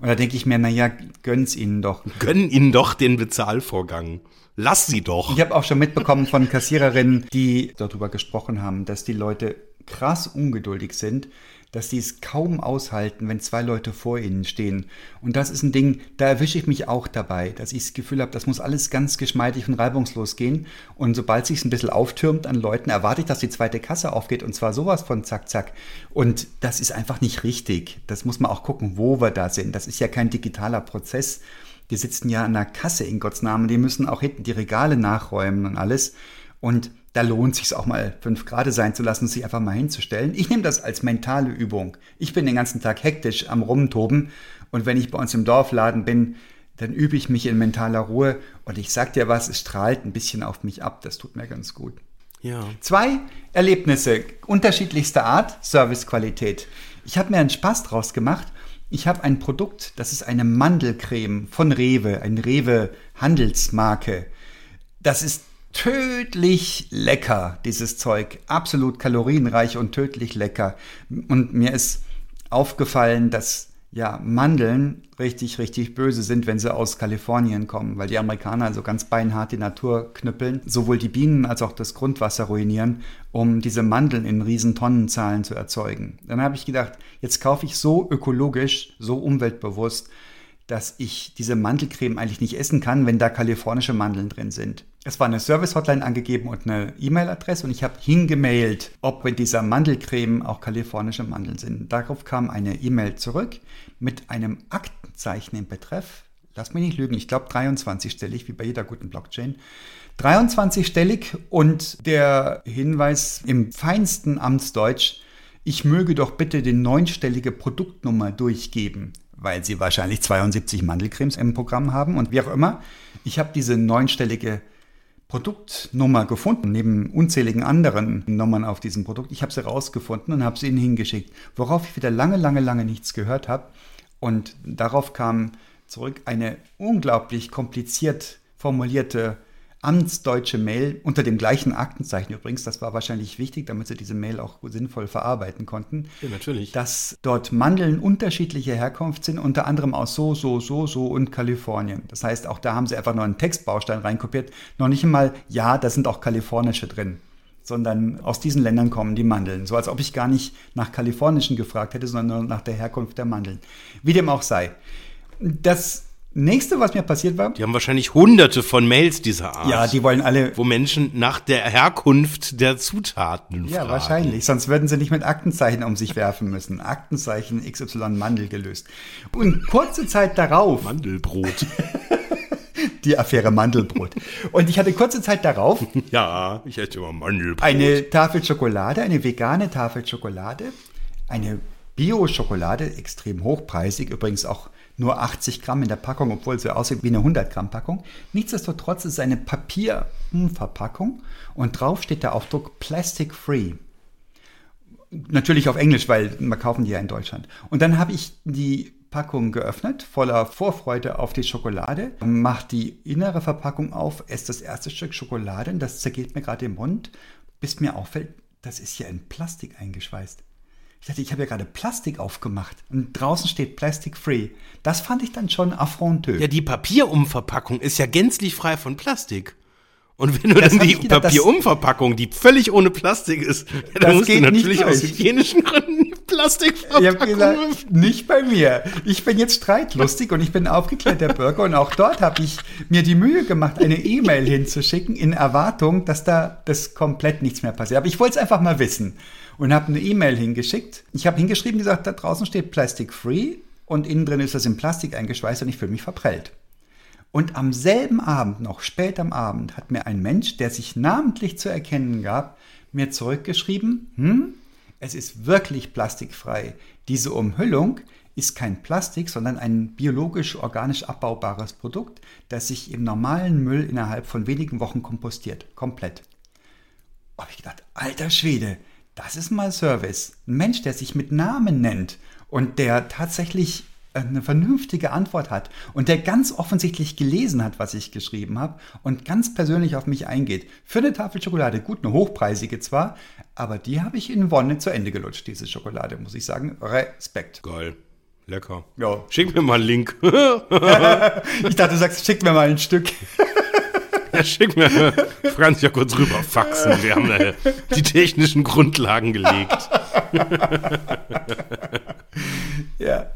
[SPEAKER 1] Und da denke ich mir, naja, gönn's ihnen doch.
[SPEAKER 2] Gönn ihnen doch den Bezahlvorgang. Lass sie doch.
[SPEAKER 1] Ich habe auch schon mitbekommen von Kassiererinnen, die darüber gesprochen haben, dass die Leute krass ungeduldig sind, dass sie es kaum aushalten, wenn zwei Leute vor ihnen stehen. Und das ist ein Ding, da erwische ich mich auch dabei, dass ich das Gefühl habe, das muss alles ganz geschmeidig und reibungslos gehen. Und sobald sich ein bisschen auftürmt an Leuten, erwarte ich, dass die zweite Kasse aufgeht und zwar sowas von zack, zack. Und das ist einfach nicht richtig. Das muss man auch gucken, wo wir da sind. Das ist ja kein digitaler Prozess. Die sitzen ja an der Kasse in Gottes Namen, die müssen auch hinten die Regale nachräumen und alles. Und da lohnt sich auch mal fünf Grade sein zu lassen und sich einfach mal hinzustellen. Ich nehme das als mentale Übung. Ich bin den ganzen Tag hektisch am Rumtoben und wenn ich bei uns im Dorfladen bin, dann übe ich mich in mentaler Ruhe und ich sag dir was, es strahlt ein bisschen auf mich ab. Das tut mir ganz gut.
[SPEAKER 2] Ja.
[SPEAKER 1] Zwei Erlebnisse unterschiedlichster Art, Servicequalität. Ich habe mir einen Spaß draus gemacht. Ich habe ein Produkt, das ist eine Mandelcreme von Rewe, ein Rewe Handelsmarke. Das ist tödlich lecker, dieses Zeug. Absolut kalorienreich und tödlich lecker. Und mir ist aufgefallen, dass ja, Mandeln richtig, richtig böse sind, wenn sie aus Kalifornien kommen, weil die Amerikaner also ganz beinhart die Natur knüppeln, sowohl die Bienen als auch das Grundwasser ruinieren, um diese Mandeln in riesen Tonnenzahlen zu erzeugen. Dann habe ich gedacht, jetzt kaufe ich so ökologisch, so umweltbewusst, dass ich diese Mandelcreme eigentlich nicht essen kann, wenn da kalifornische Mandeln drin sind. Es war eine Service-Hotline angegeben und eine E-Mail-Adresse und ich habe hingemailt, ob in dieser Mandelcreme auch kalifornische Mandeln sind. Darauf kam eine E-Mail zurück mit einem Aktenzeichen im Betreff. Lass mich nicht lügen, ich glaube 23-stellig, wie bei jeder guten Blockchain. 23-stellig und der Hinweis im feinsten Amtsdeutsch, ich möge doch bitte die neunstellige Produktnummer durchgeben weil sie wahrscheinlich 72 Mandelcremes im Programm haben und wie auch immer. Ich habe diese neunstellige Produktnummer gefunden, neben unzähligen anderen Nummern auf diesem Produkt. Ich habe sie rausgefunden und habe sie ihnen hingeschickt, worauf ich wieder lange, lange, lange nichts gehört habe. Und darauf kam zurück eine unglaublich kompliziert formulierte amtsdeutsche Mail unter dem gleichen Aktenzeichen übrigens. Das war wahrscheinlich wichtig, damit sie diese Mail auch sinnvoll verarbeiten konnten.
[SPEAKER 2] Ja, natürlich.
[SPEAKER 1] Dass dort Mandeln unterschiedlicher Herkunft sind, unter anderem aus so, so, so, so und Kalifornien. Das heißt, auch da haben sie einfach nur einen Textbaustein reinkopiert. Noch nicht einmal, ja, da sind auch kalifornische drin sondern aus diesen Ländern kommen die Mandeln. So als ob ich gar nicht nach kalifornischen gefragt hätte, sondern nur nach der Herkunft der Mandeln. Wie dem auch sei. Das Nächste, was mir passiert war.
[SPEAKER 2] Die haben wahrscheinlich hunderte von Mails dieser Art.
[SPEAKER 1] Ja, die wollen alle.
[SPEAKER 2] Wo Menschen nach der Herkunft der Zutaten
[SPEAKER 1] ja, fragen. Ja, wahrscheinlich. Sonst würden sie nicht mit Aktenzeichen um sich werfen müssen. Aktenzeichen XY Mandel gelöst. Und kurze Zeit darauf.
[SPEAKER 2] Mandelbrot.
[SPEAKER 1] die Affäre Mandelbrot. Und ich hatte kurze Zeit darauf.
[SPEAKER 2] Ja, ich esse immer Mandelbrot.
[SPEAKER 1] Eine Tafel Schokolade, eine vegane Tafel Schokolade, eine Bio-Schokolade, extrem hochpreisig, übrigens auch nur 80 Gramm in der Packung, obwohl sie aussieht wie eine 100 Gramm Packung. Nichtsdestotrotz ist es eine Papierverpackung und drauf steht der Aufdruck Plastic Free. Natürlich auf Englisch, weil wir kaufen die ja in Deutschland. Und dann habe ich die Packung geöffnet, voller Vorfreude auf die Schokolade, mache die innere Verpackung auf, esse das erste Stück Schokolade und das zergeht mir gerade im Mund, bis mir auffällt, das ist hier in Plastik eingeschweißt. Ich dachte, ich habe ja gerade Plastik aufgemacht und draußen steht Plastic Free. Das fand ich dann schon affronteux.
[SPEAKER 2] Ja, die Papierumverpackung ist ja gänzlich frei von Plastik. Und wenn du das dann die gedacht, Papierumverpackung, die völlig ohne Plastik ist, dann musst du natürlich aus hygienischen Gründen die Plastikverpackung.
[SPEAKER 1] Ich habe gesagt, nicht bei mir. Ich bin jetzt streitlustig und ich bin aufgeklärter Bürger und auch dort habe ich mir die Mühe gemacht, eine E-Mail hinzuschicken in Erwartung, dass da das komplett nichts mehr passiert. Aber ich wollte es einfach mal wissen und habe eine E-Mail hingeschickt. Ich habe hingeschrieben, gesagt, da draußen steht Plastic Free und innen drin ist das in Plastik eingeschweißt und ich fühle mich verprellt. Und am selben Abend, noch spät am Abend, hat mir ein Mensch, der sich namentlich zu erkennen gab, mir zurückgeschrieben, hm, es ist wirklich plastikfrei. Diese Umhüllung ist kein Plastik, sondern ein biologisch-organisch abbaubares Produkt, das sich im normalen Müll innerhalb von wenigen Wochen kompostiert. Komplett. Da habe ich gedacht, alter Schwede, das ist mal Service. Ein Mensch, der sich mit Namen nennt und der tatsächlich eine vernünftige Antwort hat und der ganz offensichtlich gelesen hat, was ich geschrieben habe und ganz persönlich auf mich eingeht. Für eine Tafel Schokolade, gut, eine hochpreisige zwar, aber die habe ich in Wonne zu Ende gelutscht, diese Schokolade, muss ich sagen. Respekt.
[SPEAKER 2] Geil. Lecker.
[SPEAKER 1] Ja.
[SPEAKER 2] Schick mir mal einen Link.
[SPEAKER 1] ich dachte, du sagst, schick mir mal ein Stück.
[SPEAKER 2] Ja, schick mir Franz ja kurz rüber faxen. Wir haben da die technischen Grundlagen gelegt.
[SPEAKER 1] ja.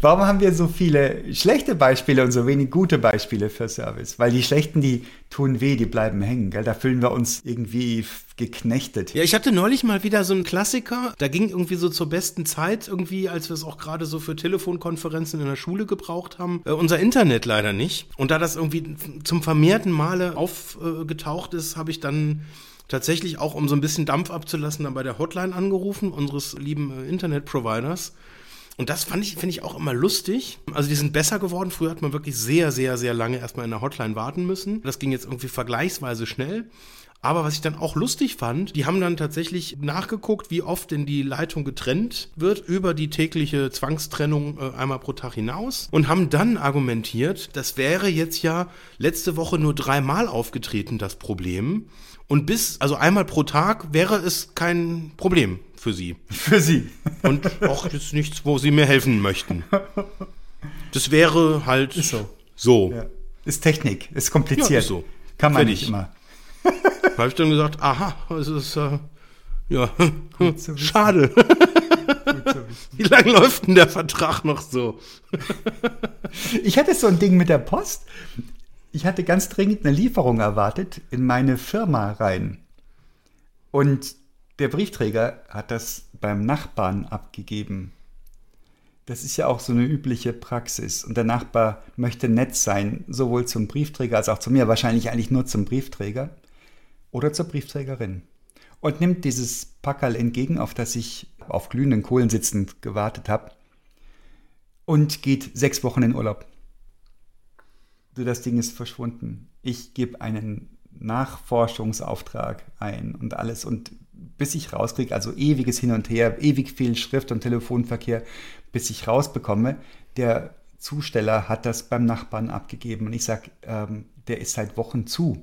[SPEAKER 1] Warum haben wir so viele schlechte Beispiele und so wenig gute Beispiele für Service? Weil die schlechten, die tun weh, die bleiben hängen. Gell? Da fühlen wir uns irgendwie geknechtet.
[SPEAKER 2] Ja, ich hatte neulich mal wieder so einen Klassiker. Da ging irgendwie so zur besten Zeit, irgendwie, als wir es auch gerade so für Telefonkonferenzen in der Schule gebraucht haben. Äh, unser Internet leider nicht. Und da das irgendwie zum vermehrten Male aufgetaucht ist, habe ich dann tatsächlich auch, um so ein bisschen Dampf abzulassen, dann bei der Hotline angerufen, unseres lieben äh, Internet-Providers. Und das fand ich, finde ich auch immer lustig. Also die sind besser geworden. Früher hat man wirklich sehr, sehr, sehr lange erstmal in der Hotline warten müssen. Das ging jetzt irgendwie vergleichsweise schnell. Aber was ich dann auch lustig fand, die haben dann tatsächlich nachgeguckt, wie oft denn die Leitung getrennt wird über die tägliche Zwangstrennung äh, einmal pro Tag hinaus und haben dann argumentiert, das wäre jetzt ja letzte Woche nur dreimal aufgetreten, das Problem. Und bis, also einmal pro Tag wäre es kein Problem für sie.
[SPEAKER 1] Für Sie.
[SPEAKER 2] Und auch jetzt nichts, wo sie mir helfen möchten. Das wäre halt
[SPEAKER 1] Ist so.
[SPEAKER 2] so.
[SPEAKER 1] Ja. Ist Technik, ist kompliziert.
[SPEAKER 2] Ja, ist so.
[SPEAKER 1] Kann man
[SPEAKER 2] Fertig.
[SPEAKER 1] nicht immer.
[SPEAKER 2] Habe ich dann gesagt, aha, es ist, äh, ja, schade. Wie lange läuft denn der Vertrag noch so?
[SPEAKER 1] Ich hatte so ein Ding mit der Post. Ich hatte ganz dringend eine Lieferung erwartet in meine Firma rein. Und der Briefträger hat das beim Nachbarn abgegeben. Das ist ja auch so eine übliche Praxis. Und der Nachbar möchte nett sein, sowohl zum Briefträger als auch zu mir. Wahrscheinlich eigentlich nur zum Briefträger oder zur Briefträgerin. Und nimmt dieses Packerl entgegen, auf das ich auf glühenden Kohlen sitzend gewartet habe. Und geht sechs Wochen in Urlaub. Das Ding ist verschwunden. Ich gebe einen Nachforschungsauftrag ein und alles. Und bis ich rauskriege, also ewiges Hin und Her, ewig viel Schrift- und Telefonverkehr, bis ich rausbekomme, der Zusteller hat das beim Nachbarn abgegeben. Und ich sage, ähm, der ist seit Wochen zu.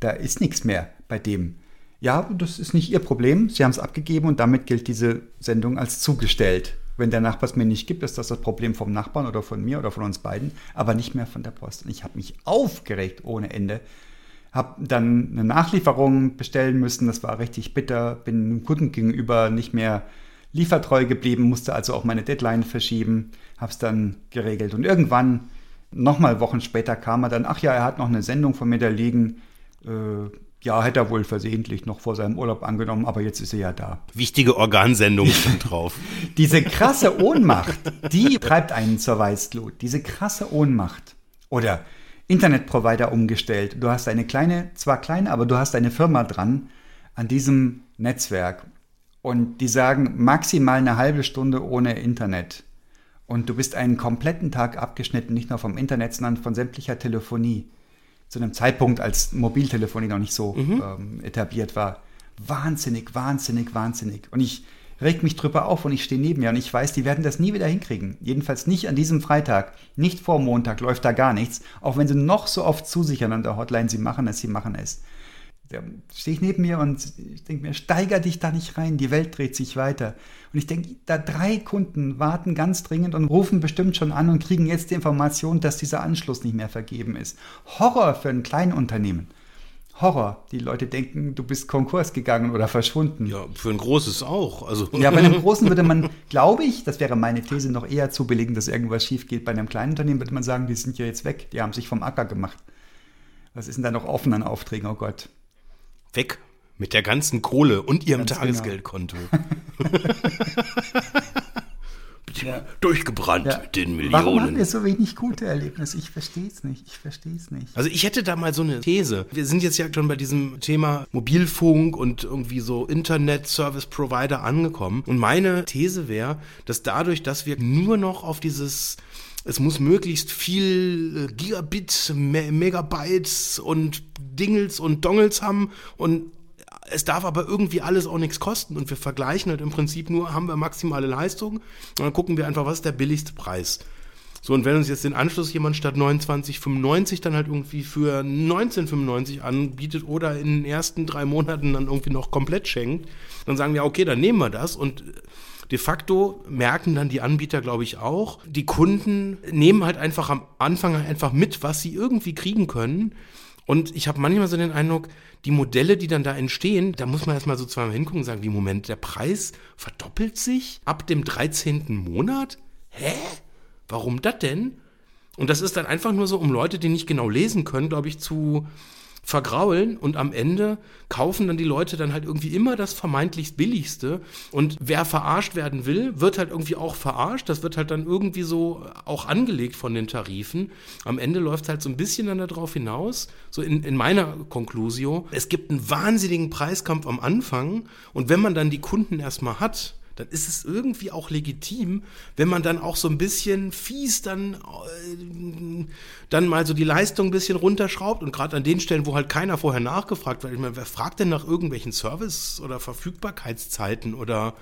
[SPEAKER 1] Da ist nichts mehr bei dem. Ja, das ist nicht Ihr Problem. Sie haben es abgegeben und damit gilt diese Sendung als zugestellt. Wenn der Nachbar es mir nicht gibt, ist das das Problem vom Nachbarn oder von mir oder von uns beiden, aber nicht mehr von der Post. Und ich habe mich aufgeregt ohne Ende. Habe dann eine Nachlieferung bestellen müssen. Das war richtig bitter. Bin dem Kunden gegenüber nicht mehr liefertreu geblieben, musste also auch meine Deadline verschieben. Habe es dann geregelt. Und irgendwann, nochmal Wochen später, kam er dann, ach ja, er hat noch eine Sendung von mir da liegen. Äh, ja, hätte er wohl versehentlich noch vor seinem Urlaub angenommen, aber jetzt ist er ja da.
[SPEAKER 2] Wichtige Organsendung stand drauf.
[SPEAKER 1] Diese krasse Ohnmacht, die treibt einen zur Weißglut. Diese krasse Ohnmacht. Oder Internetprovider umgestellt. Du hast eine kleine, zwar kleine, aber du hast eine Firma dran an diesem Netzwerk. Und die sagen maximal eine halbe Stunde ohne Internet. Und du bist einen kompletten Tag abgeschnitten, nicht nur vom Internet, sondern von sämtlicher Telefonie. Zu einem Zeitpunkt, als Mobiltelefonie noch nicht so ähm, etabliert war. Wahnsinnig, wahnsinnig, wahnsinnig. Und ich reg mich drüber auf und ich stehe neben mir und ich weiß, die werden das nie wieder hinkriegen. Jedenfalls nicht an diesem Freitag. Nicht vor Montag läuft da gar nichts. Auch wenn sie noch so oft zusichern an der Hotline, sie machen es, sie machen es. Da stehe ich neben mir und ich denke mir, steiger dich da nicht rein, die Welt dreht sich weiter. Und ich denke, da drei Kunden warten ganz dringend und rufen bestimmt schon an und kriegen jetzt die Information, dass dieser Anschluss nicht mehr vergeben ist. Horror für ein Kleinunternehmen. Horror. Die Leute denken, du bist Konkurs gegangen oder verschwunden.
[SPEAKER 2] Ja, für ein großes auch. Also,
[SPEAKER 1] Ja, bei einem großen würde man, glaube ich, das wäre meine These, noch eher zu belegen, dass irgendwas schief geht. Bei einem kleinen Unternehmen würde man sagen, die sind ja jetzt weg, die haben sich vom Acker gemacht. Was ist denn da noch offen an Aufträgen? Oh Gott.
[SPEAKER 2] weg mit der ganzen Kohle und ihrem
[SPEAKER 1] Ganz genau.
[SPEAKER 2] Tagesgeldkonto. Durchgebrannt
[SPEAKER 1] Ja.
[SPEAKER 2] mit den
[SPEAKER 1] Warum haben
[SPEAKER 2] Millionen.
[SPEAKER 1] wir so wenig gute Erlebnisse? Ich verstehe es nicht. Ich verstehe es nicht.
[SPEAKER 2] Also ich hätte da mal so eine These. Wir sind jetzt ja schon bei diesem Thema Mobilfunk und irgendwie so Internet Service Provider angekommen. Und meine These wäre, dass dadurch, dass wir nur noch auf dieses es muss möglichst viel äh, Gigabit, Me Megabytes und Dingels und Dongels haben und es darf aber irgendwie alles auch nichts kosten und wir vergleichen halt im Prinzip nur, haben wir maximale Leistung und dann gucken wir einfach, was ist der billigste Preis. So, und wenn uns jetzt den Anschluss jemand statt 29,95 dann halt irgendwie für 19,95 anbietet oder in den ersten drei Monaten dann irgendwie noch komplett schenkt, dann sagen wir, okay, dann nehmen wir das und de facto merken dann die Anbieter, glaube ich, auch, die Kunden nehmen halt einfach am Anfang einfach mit, was sie irgendwie kriegen können. Und ich habe manchmal so den Eindruck, die Modelle, die dann da entstehen, da muss man erstmal so zweimal hingucken und sagen, wie Moment, der Preis verdoppelt sich ab dem 13. Monat? Hä? Warum das denn? Und das ist dann einfach nur so, um Leute, die nicht genau lesen können, glaube ich, zu vergraulen und am Ende kaufen dann die Leute dann halt irgendwie immer das vermeintlich billigste. Und wer verarscht werden will, wird halt irgendwie auch verarscht, das wird halt dann irgendwie so auch angelegt von den Tarifen. Am Ende läuft halt so ein bisschen dann darauf hinaus, so in, in meiner Conclusio, es gibt einen wahnsinnigen Preiskampf am Anfang. Und wenn man dann die Kunden erstmal hat, dann ist es irgendwie auch legitim, wenn man dann auch so ein bisschen fies dann, äh, dann mal so die Leistung ein bisschen runterschraubt und gerade an den Stellen, wo halt keiner vorher nachgefragt wird. Ich meine, wer fragt denn nach irgendwelchen Service- oder Verfügbarkeitszeiten oder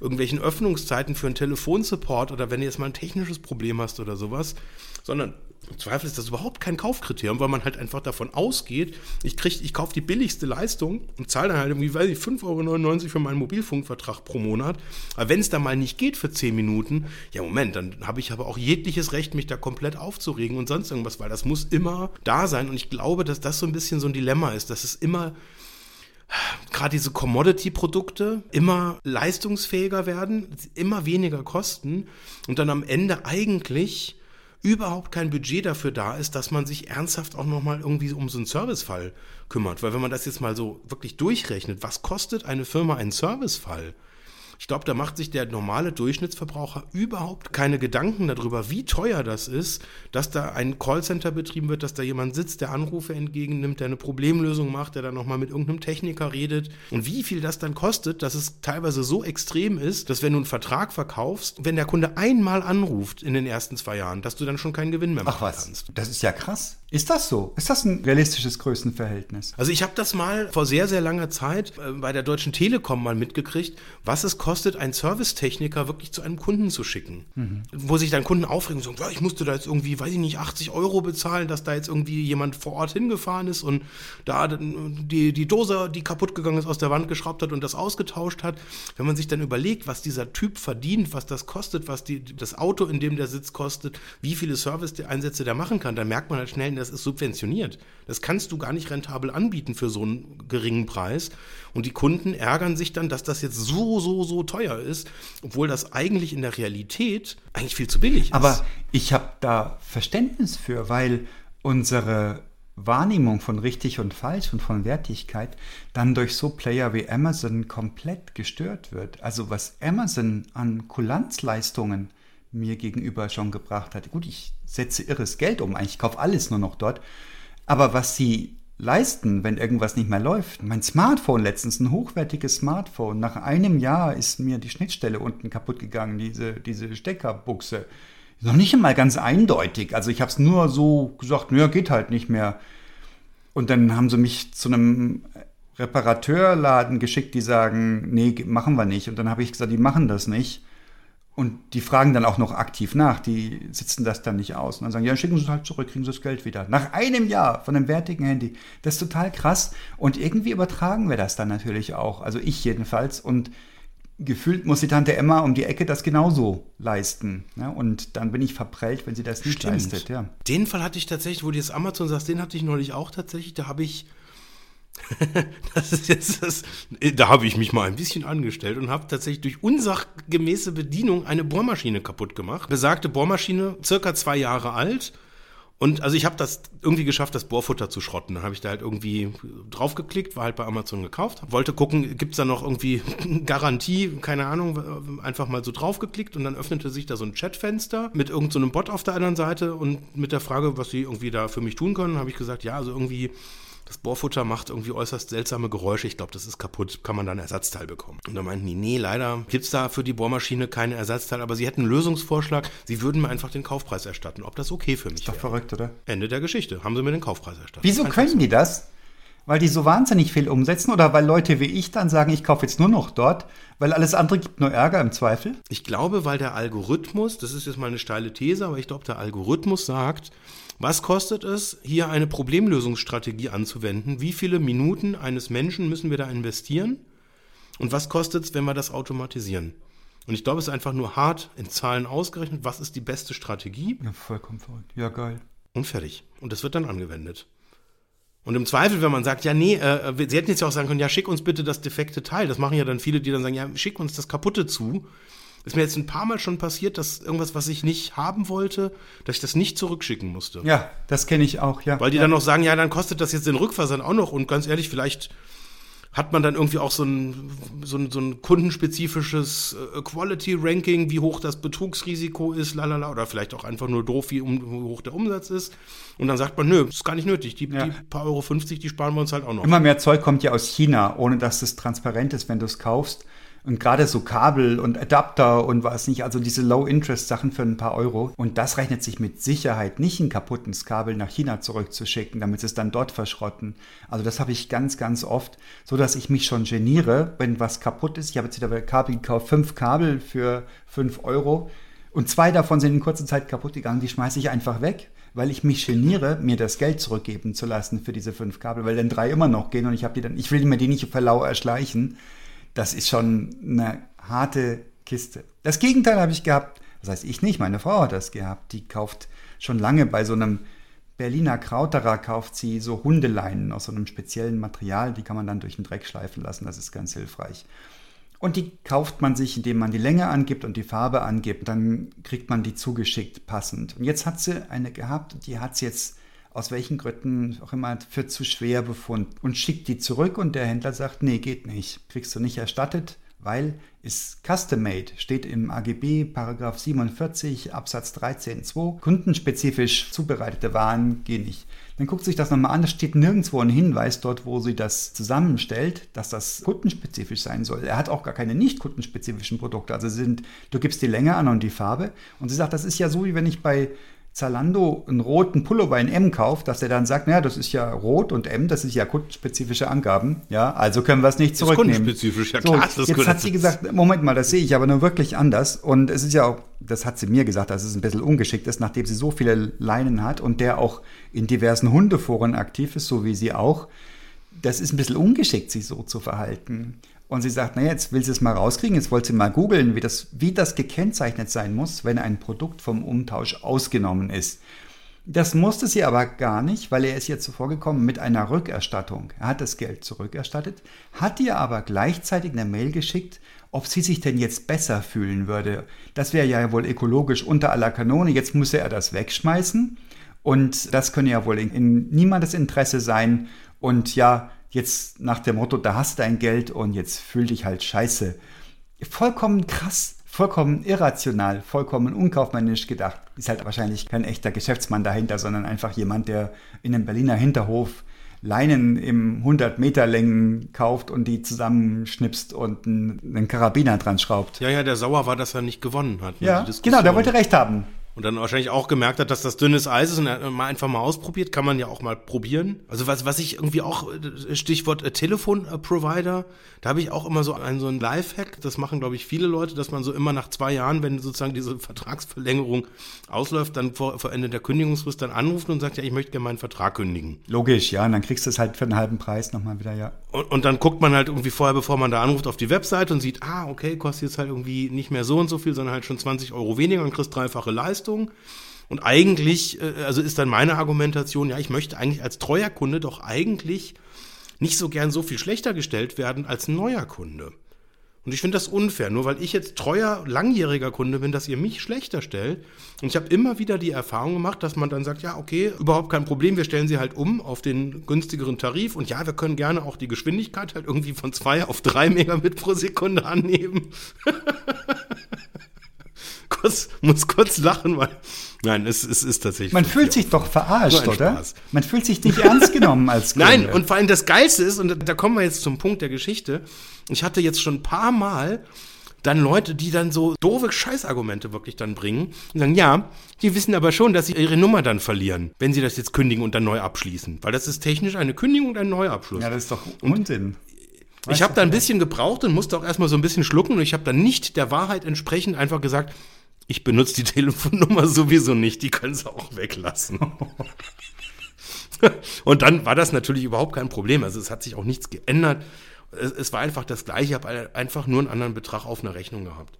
[SPEAKER 2] irgendwelchen Öffnungszeiten für einen Telefonsupport oder wenn du jetzt mal ein technisches Problem hast oder sowas, sondern im Zweifel ist das überhaupt kein Kaufkriterium, weil man halt einfach davon ausgeht, ich krieg, ich kaufe die billigste Leistung und zahle dann halt irgendwie, weiß ich, 5,99 Euro für meinen Mobilfunkvertrag pro Monat. Aber wenn es da mal nicht geht für 10 Minuten, ja Moment, dann habe ich aber auch jegliches Recht, mich da komplett aufzuregen und sonst irgendwas, weil das muss immer da sein. Und ich glaube, dass das so ein bisschen so ein Dilemma ist, dass es immer gerade diese Commodity-Produkte immer leistungsfähiger werden, immer weniger kosten und dann am Ende eigentlich überhaupt kein Budget dafür da ist, dass man sich ernsthaft auch nochmal irgendwie um so einen Servicefall kümmert. Weil wenn man das jetzt mal so wirklich durchrechnet, was kostet eine Firma einen Servicefall? Ich glaube, da macht sich der normale Durchschnittsverbraucher überhaupt keine Gedanken darüber, wie teuer das ist, dass da ein Callcenter betrieben wird, dass da jemand sitzt, der Anrufe entgegennimmt, der eine Problemlösung macht, der dann nochmal mit irgendeinem Techniker redet und wie viel das dann kostet, dass es teilweise so extrem ist, dass wenn du einen Vertrag verkaufst, wenn der Kunde einmal anruft in den ersten zwei Jahren, dass du dann schon keinen Gewinn mehr machen
[SPEAKER 1] Ach was,
[SPEAKER 2] kannst.
[SPEAKER 1] das ist ja krass. Ist das so? Ist das ein realistisches Größenverhältnis?
[SPEAKER 2] Also ich habe das mal vor sehr, sehr langer Zeit äh, bei der Deutschen Telekom mal mitgekriegt, was es kostet, einen Servicetechniker wirklich zu einem Kunden zu schicken.
[SPEAKER 1] Mhm.
[SPEAKER 2] Wo sich dann Kunden aufregen und sagen, ja, ich musste da jetzt irgendwie, weiß ich nicht, 80 Euro bezahlen, dass da jetzt irgendwie jemand vor Ort hingefahren ist und da die, die Dose, die kaputt gegangen ist, aus der Wand geschraubt hat und das ausgetauscht hat. Wenn man sich dann überlegt, was dieser Typ verdient, was das kostet, was die, das Auto, in dem der sitzt, kostet, wie viele Service-Einsätze der machen kann, dann merkt man halt schnell, das ist subventioniert. Das kannst du gar nicht rentabel anbieten für so einen geringen Preis. Und die Kunden ärgern sich dann, dass das jetzt so, so, so teuer ist, obwohl das eigentlich in der Realität eigentlich viel zu billig ist.
[SPEAKER 1] Aber ich habe da Verständnis für, weil unsere Wahrnehmung von richtig und falsch und von Wertigkeit dann durch so Player wie Amazon komplett gestört wird. Also was Amazon an Kulanzleistungen mir gegenüber schon gebracht hat. Gut, ich setze irres Geld um, eigentlich kaufe alles nur noch dort. Aber was sie leisten, wenn irgendwas nicht mehr läuft. Mein Smartphone letztens, ein hochwertiges Smartphone. Nach einem Jahr ist mir die Schnittstelle unten kaputt gegangen, diese, diese Steckerbuchse. Noch nicht einmal ganz eindeutig. Also ich habe es nur so gesagt, naja, geht halt nicht mehr. Und dann haben sie mich zu einem Reparateurladen geschickt, die sagen, nee, machen wir nicht. Und dann habe ich gesagt, die machen das nicht. Und die fragen dann auch noch aktiv nach, die sitzen das dann nicht aus. Und dann sagen, ja, schicken Sie es halt zurück, kriegen Sie das Geld wieder. Nach einem Jahr von einem wertigen Handy. Das ist total krass. Und irgendwie übertragen wir das dann natürlich auch. Also ich jedenfalls. Und gefühlt muss die Tante Emma um die Ecke das genauso leisten. Ja, und dann bin ich verprellt, wenn sie das nicht
[SPEAKER 2] Stimmt.
[SPEAKER 1] leistet. Ja.
[SPEAKER 2] Den Fall hatte ich tatsächlich, wo du jetzt Amazon sagst, den hatte ich neulich auch tatsächlich. Da habe ich das ist jetzt das, da habe ich mich mal ein bisschen angestellt und habe tatsächlich durch unsachgemäße Bedienung eine Bohrmaschine kaputt gemacht. Besagte Bohrmaschine, circa zwei Jahre alt. Und also ich habe das irgendwie geschafft, das Bohrfutter zu schrotten. Dann habe ich da halt irgendwie draufgeklickt, war halt bei Amazon gekauft. Wollte gucken, gibt's da noch irgendwie Garantie, keine Ahnung, einfach mal so draufgeklickt und dann öffnete sich da so ein Chatfenster mit irgendeinem so Bot auf der anderen Seite und mit der Frage, was sie irgendwie da für mich tun können, habe ich gesagt, ja, also irgendwie das Bohrfutter macht irgendwie äußerst seltsame Geräusche. Ich glaube, das ist kaputt. Kann man da ein Ersatzteil bekommen? Und da meinten die, nee, leider gibt's da für die Bohrmaschine keine Ersatzteil, aber sie hätten einen Lösungsvorschlag. Sie würden mir einfach den Kaufpreis erstatten. Ob das okay für mich
[SPEAKER 1] Doch
[SPEAKER 2] wäre.
[SPEAKER 1] verrückt, oder?
[SPEAKER 2] Ende der Geschichte. Haben sie mir den Kaufpreis erstattet.
[SPEAKER 1] Wieso
[SPEAKER 2] Einfach
[SPEAKER 1] können
[SPEAKER 2] so.
[SPEAKER 1] die das? Weil die so wahnsinnig viel umsetzen oder weil Leute wie ich dann sagen, ich kaufe jetzt nur noch dort, weil alles andere gibt nur Ärger im Zweifel?
[SPEAKER 2] Ich glaube, weil der Algorithmus, das ist jetzt mal eine steile These, aber ich glaube, der Algorithmus sagt, was kostet es, hier eine Problemlösungsstrategie anzuwenden? Wie viele Minuten eines Menschen müssen wir da investieren? Und was kostet es, wenn wir das automatisieren? Und ich glaube, es ist einfach nur hart in Zahlen ausgerechnet, was ist die beste Strategie
[SPEAKER 1] Ja, vollkommen verrückt. Ja, geil.
[SPEAKER 2] und fertig. Und das wird dann angewendet. Und im Zweifel, wenn man sagt, ja, nee, äh, wir- sie hätten jetzt ja auch sagen können, ja, schick uns bitte das defekte Teil. Das machen ja dann viele, die dann sagen, ja, schick uns das kaputte zu. Ist mir jetzt ein paar Mal schon passiert, dass irgendwas, was ich nicht haben wollte, dass ich das nicht zurückschicken musste.
[SPEAKER 1] Ja, das kenne ich auch, ja.
[SPEAKER 2] Weil die
[SPEAKER 1] ja.
[SPEAKER 2] dann noch sagen, ja, dann kostet das jetzt den Rückversand auch noch. Und ganz ehrlich, vielleicht hat man dann irgendwie auch so ein, so ein, so ein kundenspezifisches äh, Quality-Ranking, wie hoch das Betrugsrisiko ist, lalala, oder vielleicht auch einfach nur doof, wie, um, wie hoch der Umsatz ist. Und dann sagt man, nö, ist gar nicht nötig. Die,
[SPEAKER 1] Ja.
[SPEAKER 2] die paar Euro 50, die sparen wir uns halt auch noch.
[SPEAKER 1] Immer mehr Zeug kommt ja aus China, ohne dass es transparent ist, wenn du es kaufst. Und gerade so Kabel und Adapter und was nicht, also diese Low-Interest-Sachen für ein paar Euro. Und das rechnet sich mit Sicherheit nicht, ein kaputtes Kabel nach China zurückzuschicken, damit sie es dann dort verschrotten. Also das habe ich ganz, ganz oft, so dass ich mich schon geniere, wenn was kaputt ist. Ich habe jetzt wieder bei Kabel gekauft, fünf Kabel für fünf Euro. Und zwei davon sind in kurzer Zeit kaputt gegangen, die schmeiße ich einfach weg weil ich mich geniere, mir das Geld zurückgeben zu lassen für diese fünf Kabel, weil dann drei immer noch gehen und ich habe die dann, ich will mir die nicht für lau erschleichen. Das ist schon eine harte Kiste. Das Gegenteil habe ich gehabt. Das heißt, ich nicht, meine Frau hat das gehabt. Die kauft schon lange bei so einem Berliner Krauterer kauft sie so Hundeleinen aus so einem speziellen Material, die kann man dann durch den Dreck schleifen lassen, das ist ganz hilfreich. Und die kauft man sich, indem man die Länge angibt und die Farbe angibt. Dann kriegt man die zugeschickt passend. Und jetzt hat sie eine gehabt die hat sie jetzt aus welchen Gründen auch immer für zu schwer befunden und schickt die zurück und der Händler sagt, nee, geht nicht. Kriegst du nicht erstattet, weil ist custom made, steht im AGB Paragraph 47 Absatz 13.2. Kundenspezifisch zubereitete Waren gehen nicht. Dann guckt sich das nochmal an, es steht nirgendwo ein Hinweis dort, wo sie das zusammenstellt, dass das kundenspezifisch sein soll. Er hat auch gar keine nicht kundenspezifischen Produkte. Also sind, du gibst die Länge an und die Farbe und sie sagt, das ist ja so, wie wenn ich bei Zalando einen roten Pullover in M kauft, dass er dann sagt, naja, das ist ja rot und M, das ist ja kundenspezifische Angaben. Ja, also können wir es nicht zurücknehmen. Das ist kundenspezifisch, ja klar. So, jetzt hat sie gesagt, Moment mal, das sehe ich aber nur wirklich anders. Und es ist ja auch, das hat sie mir gesagt, dass es ein bisschen ungeschickt ist, nachdem sie so viele Leinen hat und der auch in diversen Hundeforen aktiv ist, so wie sie auch. Das ist ein bisschen ungeschickt, sich so zu verhalten. Und sie sagt, naja, jetzt will sie es mal rauskriegen, jetzt wollte sie mal googeln, wie das, wie das gekennzeichnet sein muss, wenn ein Produkt vom Umtausch ausgenommen ist. Das musste sie aber gar nicht, weil er ist ihr zuvor gekommen mit einer Rückerstattung. Er hat das Geld zurückerstattet, hat ihr aber gleichzeitig eine Mail geschickt, ob sie sich denn jetzt besser fühlen würde. Das wäre ja wohl ökologisch unter aller Kanone. Jetzt müsse er das wegschmeißen. Und das könne ja wohl in, in niemandes Interesse sein. Und ja, jetzt nach dem Motto, da hast du dein Geld und jetzt fühl dich halt scheiße. Vollkommen krass, vollkommen irrational, vollkommen unkaufmännisch gedacht. Ist halt wahrscheinlich kein echter Geschäftsmann dahinter, sondern einfach jemand, der in einem Berliner Hinterhof Leinen im 100 Meter Längen kauft und die zusammenschnipst und einen Karabiner dran schraubt.
[SPEAKER 2] Ja, ja, der sauer war, dass er nicht gewonnen hat.
[SPEAKER 1] Ne? Ja, genau, der wollte recht haben.
[SPEAKER 2] Und dann wahrscheinlich auch gemerkt hat, dass das dünnes Eis ist und er mal einfach mal ausprobiert, kann man ja auch mal probieren. Also was, was ich irgendwie auch, äh, Stichwort äh, Telefonprovider, da habe ich auch immer so einen, so einen Lifehack, das machen glaube ich viele Leute, dass man so immer nach zwei Jahren, wenn sozusagen diese Vertragsverlängerung ausläuft, dann vor, vor Ende der Kündigungsfrist dann anruft und sagt, ja, ich möchte gerne meinen Vertrag kündigen.
[SPEAKER 1] Logisch, ja, und dann kriegst du es halt für einen halben Preis nochmal wieder, ja.
[SPEAKER 2] Und, und dann guckt man halt irgendwie vorher, bevor man da anruft, auf die Webseite und sieht, ah, okay, kostet jetzt halt irgendwie nicht mehr so und so viel, sondern halt schon 20 Euro weniger und kriegst dreifache Leistung. Leistung. Und eigentlich, äh, also ist dann meine Argumentation, ja, ich möchte eigentlich als treuer Kunde doch eigentlich nicht so gern so viel schlechter gestellt werden als ein neuer Kunde. Und ich finde das unfair, nur weil ich jetzt treuer, langjähriger Kunde bin, dass ihr mich schlechter stellt. Und ich habe immer wieder die Erfahrung gemacht, dass man dann sagt, ja, okay, überhaupt kein Problem, wir stellen sie halt um auf den günstigeren Tarif. Und ja, wir können gerne auch die Geschwindigkeit halt irgendwie von zwei auf drei Megabit pro Sekunde annehmen. kurz, muss kurz lachen, weil. Nein, es, es ist tatsächlich.
[SPEAKER 1] Man fühlt sich doch verarscht, oder? Spaß. Man fühlt sich nicht ernst genommen als
[SPEAKER 2] Kunde. Nein, und vor allem das Geilste ist, und da kommen wir jetzt zum Punkt der Geschichte. Ich hatte jetzt schon ein paar Mal dann Leute, die dann so doofe Scheißargumente wirklich dann bringen und sagen, ja, die wissen aber schon, dass sie ihre Nummer dann verlieren, wenn sie das jetzt kündigen und dann neu abschließen. Weil das ist technisch eine Kündigung und ein Neuabschluss.
[SPEAKER 1] Ja, das ist doch Unsinn.
[SPEAKER 2] Und ich habe da ein bisschen gebraucht und musste auch erstmal so ein bisschen schlucken und ich habe dann nicht der Wahrheit entsprechend einfach gesagt, ich benutze die Telefonnummer sowieso nicht, die können sie auch weglassen. Und dann war das natürlich überhaupt kein Problem. Also es hat sich auch nichts geändert. Es, es war einfach das gleiche, ich habe einfach nur einen anderen Betrag auf einer Rechnung gehabt.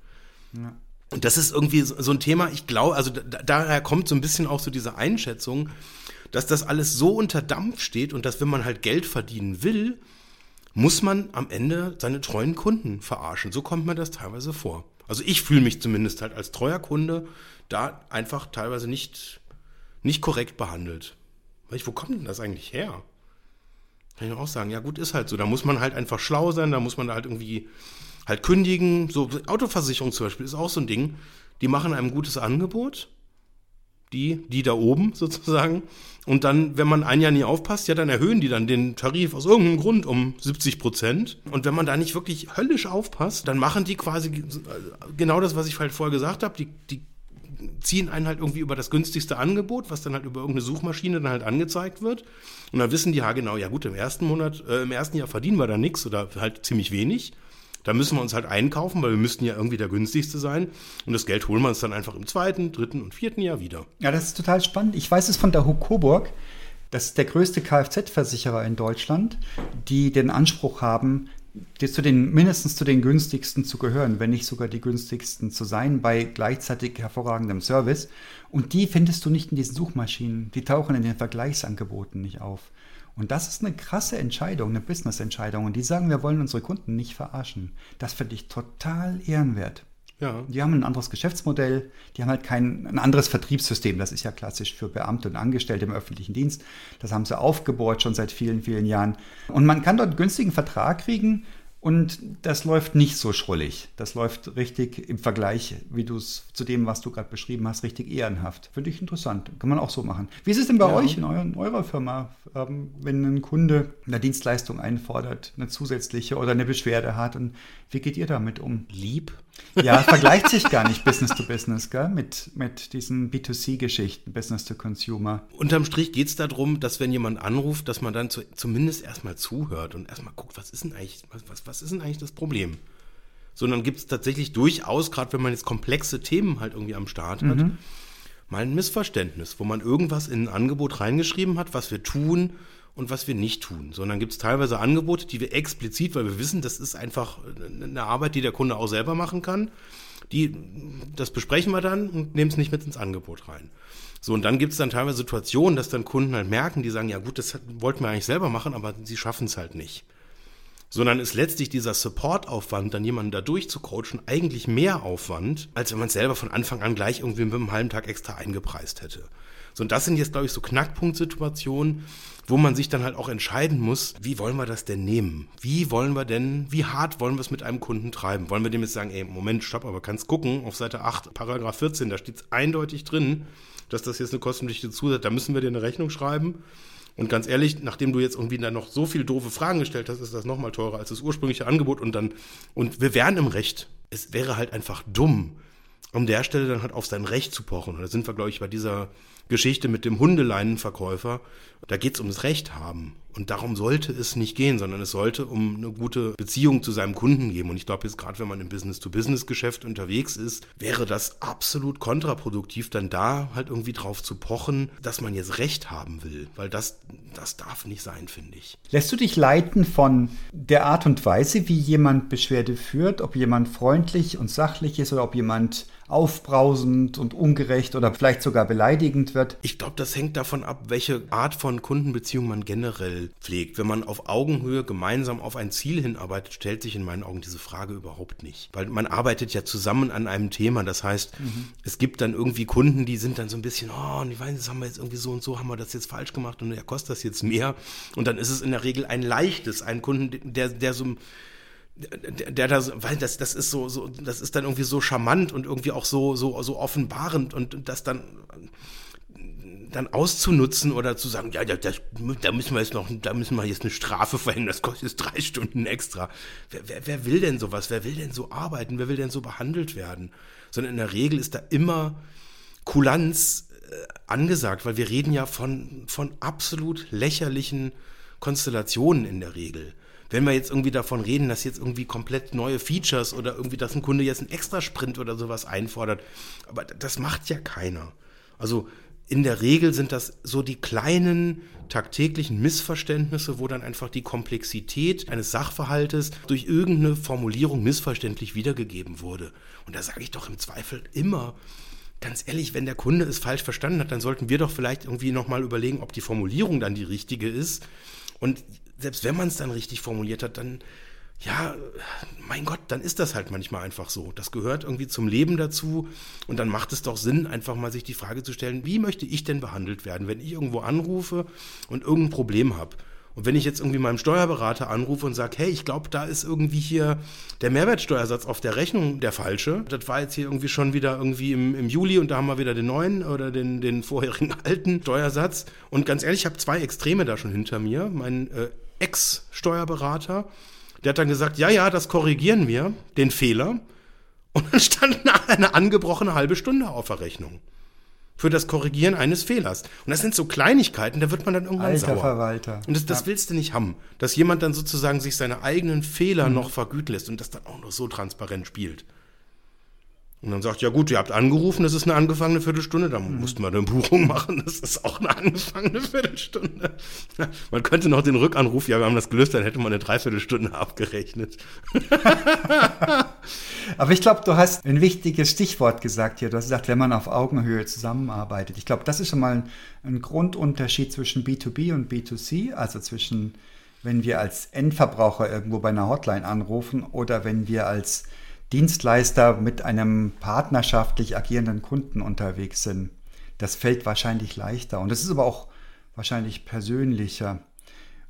[SPEAKER 2] Ja. Und das ist irgendwie so, so ein Thema, ich glaube, also da, daher kommt so ein bisschen auch so diese Einschätzung, dass das alles so unter Dampf steht und dass wenn man halt Geld verdienen will, muss man am Ende seine treuen Kunden verarschen. So kommt mir das teilweise vor. Also ich fühle mich zumindest halt als treuer Kunde da einfach teilweise nicht, nicht korrekt behandelt. Weil ich, wo kommt denn das eigentlich her? Kann ich auch sagen, ja gut, ist halt so. Da muss man halt einfach schlau sein, da muss man halt irgendwie halt kündigen. So Autoversicherung zum Beispiel ist auch so ein Ding. Die machen einem gutes Angebot, die, die da oben sozusagen. Und dann, wenn man ein Jahr nie aufpasst, ja, dann erhöhen die dann den Tarif aus irgendeinem Grund um 70 Prozent. Und wenn man da nicht wirklich höllisch aufpasst, dann machen die quasi genau das, was ich halt vorher gesagt habe. Die, die ziehen einen halt irgendwie über das günstigste Angebot, was dann halt über irgendeine Suchmaschine dann halt angezeigt wird. Und dann wissen die, ja genau, ja gut, im ersten Monat, äh, im ersten Jahr verdienen wir da nichts oder halt ziemlich wenig. Da müssen wir uns halt einkaufen, weil wir müssten ja irgendwie der günstigste sein. Und das Geld holen wir uns dann einfach im zweiten, dritten und vierten Jahr wieder.
[SPEAKER 1] Ja, das ist total spannend. Ich weiß es von der Huck Coburg. Das ist der größte Kfz-Versicherer in Deutschland, die den Anspruch haben, zu den, mindestens zu den günstigsten zu gehören, wenn nicht sogar die günstigsten zu sein, bei gleichzeitig hervorragendem Service. Und die findest du nicht in diesen Suchmaschinen. Die tauchen in den Vergleichsangeboten nicht auf. Und das ist eine krasse Entscheidung, eine Business-Entscheidung. Und die sagen, wir wollen unsere Kunden nicht verarschen. Das finde ich total ehrenwert. Ja. Die haben ein anderes Geschäftsmodell, die haben halt kein ein anderes Vertriebssystem. Das ist ja klassisch für Beamte und Angestellte im öffentlichen Dienst. Das haben sie aufgebohrt schon seit vielen, vielen Jahren. Und man kann dort einen günstigen Vertrag kriegen und das läuft nicht so schrullig. Das läuft richtig im Vergleich, wie du es zu dem, was du gerade beschrieben hast, richtig ehrenhaft. Finde ich interessant. Kann man auch so machen. Wie ist es denn bei ja. euch in, euren, eurer Firma, ähm, wenn ein Kunde eine Dienstleistung einfordert, eine zusätzliche oder eine Beschwerde hat? Und wie geht ihr damit um?
[SPEAKER 2] Lieb.
[SPEAKER 1] Ja, vergleicht sich gar nicht Business to Business, gell? Mit, mit diesen B2C-Geschichten, Business to Consumer.
[SPEAKER 2] Unterm Strich geht es darum, dass wenn jemand anruft, dass man dann zu, zumindest erstmal zuhört und erstmal guckt, was ist denn eigentlich, was, was, was ist denn eigentlich das Problem? Sondern gibt es tatsächlich durchaus, gerade wenn man jetzt komplexe Themen halt irgendwie am Start hat, mhm. mal ein Missverständnis, wo man irgendwas in ein Angebot reingeschrieben hat, was wir tun und was wir nicht tun, sondern gibt es teilweise Angebote, die wir explizit, weil wir wissen, das ist einfach eine Arbeit, die der Kunde auch selber machen kann, die, das besprechen wir dann und nehmen es nicht mit ins Angebot rein. So, und dann gibt es dann teilweise Situationen, dass dann Kunden halt merken, die sagen, ja gut, das wollten wir eigentlich selber machen, aber sie schaffen es halt nicht. Sondern ist letztlich dieser Supportaufwand, dann jemanden da durchzucoachen, eigentlich mehr Aufwand, als wenn man es selber von Anfang an gleich irgendwie mit einem halben Tag extra eingepreist hätte. So, und das sind jetzt, glaube ich, so Knackpunktsituationen, wo man sich dann halt auch entscheiden muss, wie wollen wir das denn nehmen? Wie wollen wir denn, wie hart wollen wir es mit einem Kunden treiben? Wollen wir dem jetzt sagen, ey, Moment, stopp, aber kannst gucken, auf Seite 8, Paragraph 14, da steht es eindeutig drin, dass das jetzt eine kostenpflichtige Zusatz, da müssen wir dir eine Rechnung schreiben. Und ganz ehrlich, nachdem du jetzt irgendwie dann noch so viele doofe Fragen gestellt hast, ist das nochmal teurer als das ursprüngliche Angebot und dann, und wir wären im Recht. Es wäre halt einfach dumm, um der Stelle dann halt auf sein Recht zu pochen. Und da sind wir, glaube ich, bei dieser Geschichte mit dem Hundeleinenverkäufer. Da geht es ums Recht haben. Und darum sollte es nicht gehen, sondern es sollte um eine gute Beziehung zu seinem Kunden gehen. Und ich glaube jetzt gerade, wenn man im Business-to-Business-Geschäft unterwegs ist, wäre das absolut kontraproduktiv, dann da halt irgendwie drauf zu pochen, dass man jetzt Recht haben will. Weil das, das darf nicht sein, finde ich.
[SPEAKER 1] Lässt du dich leiten von der Art und Weise, wie jemand Beschwerde führt, ob jemand freundlich und sachlich ist oder ob jemand aufbrausend und ungerecht oder vielleicht sogar beleidigend wird?
[SPEAKER 2] Ich glaube, das hängt davon ab, welche Art von Kundenbeziehung man generell pflegt. Wenn man auf Augenhöhe gemeinsam auf ein Ziel hinarbeitet, stellt sich in meinen Augen diese Frage überhaupt nicht. Weil man arbeitet ja zusammen an einem Thema. Das heißt, mhm. es gibt dann irgendwie Kunden, die sind dann so ein bisschen, oh, ich weiß, das haben wir jetzt irgendwie so und so, haben wir das jetzt falsch gemacht und ja, kostet das jetzt mehr. Und dann ist es in der Regel ein leichtes, ein Kunden, der, der so der, der da, weil das, das ist so, so, das ist dann irgendwie so charmant und irgendwie auch so, so, so offenbarend und, und das dann, dann auszunutzen oder zu sagen, ja, das, da müssen wir jetzt noch, da müssen wir jetzt eine Strafe verhängen, das kostet jetzt drei Stunden extra. Wer, wer, wer will denn sowas? Wer will denn so arbeiten? Wer will denn so behandelt werden? Sondern in der Regel ist da immer Kulanz äh, angesagt, weil wir reden ja von, von absolut lächerlichen Konstellationen in der Regel wenn wir jetzt irgendwie davon reden, dass jetzt irgendwie komplett neue Features oder irgendwie, dass ein Kunde jetzt einen Extrasprint oder sowas einfordert, aber das macht ja keiner. Also in der Regel sind das so die kleinen tagtäglichen Missverständnisse, wo dann einfach die Komplexität eines Sachverhaltes durch irgendeine Formulierung missverständlich wiedergegeben wurde. Und da sage ich doch im Zweifel immer, ganz ehrlich, wenn der Kunde es falsch verstanden hat, dann sollten wir doch vielleicht irgendwie nochmal überlegen, ob die Formulierung dann die richtige ist. Und selbst wenn man es dann richtig formuliert hat, dann, ja, mein Gott, dann ist das halt manchmal einfach so. Das gehört irgendwie zum Leben dazu. Und dann macht es doch Sinn, einfach mal sich die Frage zu stellen, wie möchte ich denn behandelt werden, wenn ich irgendwo anrufe und irgendein Problem habe? Und wenn ich jetzt irgendwie meinem Steuerberater anrufe und sage, hey, ich glaube, da ist irgendwie hier der Mehrwertsteuersatz auf der Rechnung der falsche. Das war jetzt hier irgendwie schon wieder irgendwie im, im Juli und da haben wir wieder den neuen oder den, den vorherigen alten Steuersatz. Und ganz ehrlich, ich habe zwei Extreme da schon hinter mir. Mein äh, Ex-Steuerberater, der hat dann gesagt, ja, ja, das korrigieren wir, den Fehler. Und dann stand eine angebrochene halbe Stunde auf der Rechnung für das Korrigieren eines Fehlers. Und das sind so Kleinigkeiten, da wird man dann irgendwann
[SPEAKER 1] Alter
[SPEAKER 2] sauer.
[SPEAKER 1] Verwalter.
[SPEAKER 2] Und das, das
[SPEAKER 1] Ja.
[SPEAKER 2] willst du nicht haben, dass jemand dann sozusagen sich seine eigenen Fehler noch vergüten lässt und das dann auch noch so transparent spielt. Und dann sagt, ja gut, ihr habt angerufen, das ist eine angefangene Viertelstunde, dann mussten wir eine Buchung machen, das ist auch eine angefangene Viertelstunde. Man könnte noch den Rückanruf, ja, wir haben das gelöst, dann hätte man eine Dreiviertelstunde abgerechnet.
[SPEAKER 1] Aber ich glaube, du hast ein wichtiges Stichwort gesagt hier. Du hast gesagt, wenn man auf Augenhöhe zusammenarbeitet. Ich glaube, das ist schon mal ein, ein Grundunterschied zwischen B2B und B2C, also zwischen, wenn wir als Endverbraucher irgendwo bei einer Hotline anrufen oder wenn wir als Dienstleister mit einem partnerschaftlich agierenden Kunden unterwegs sind. Das fällt wahrscheinlich leichter und das ist aber auch wahrscheinlich persönlicher.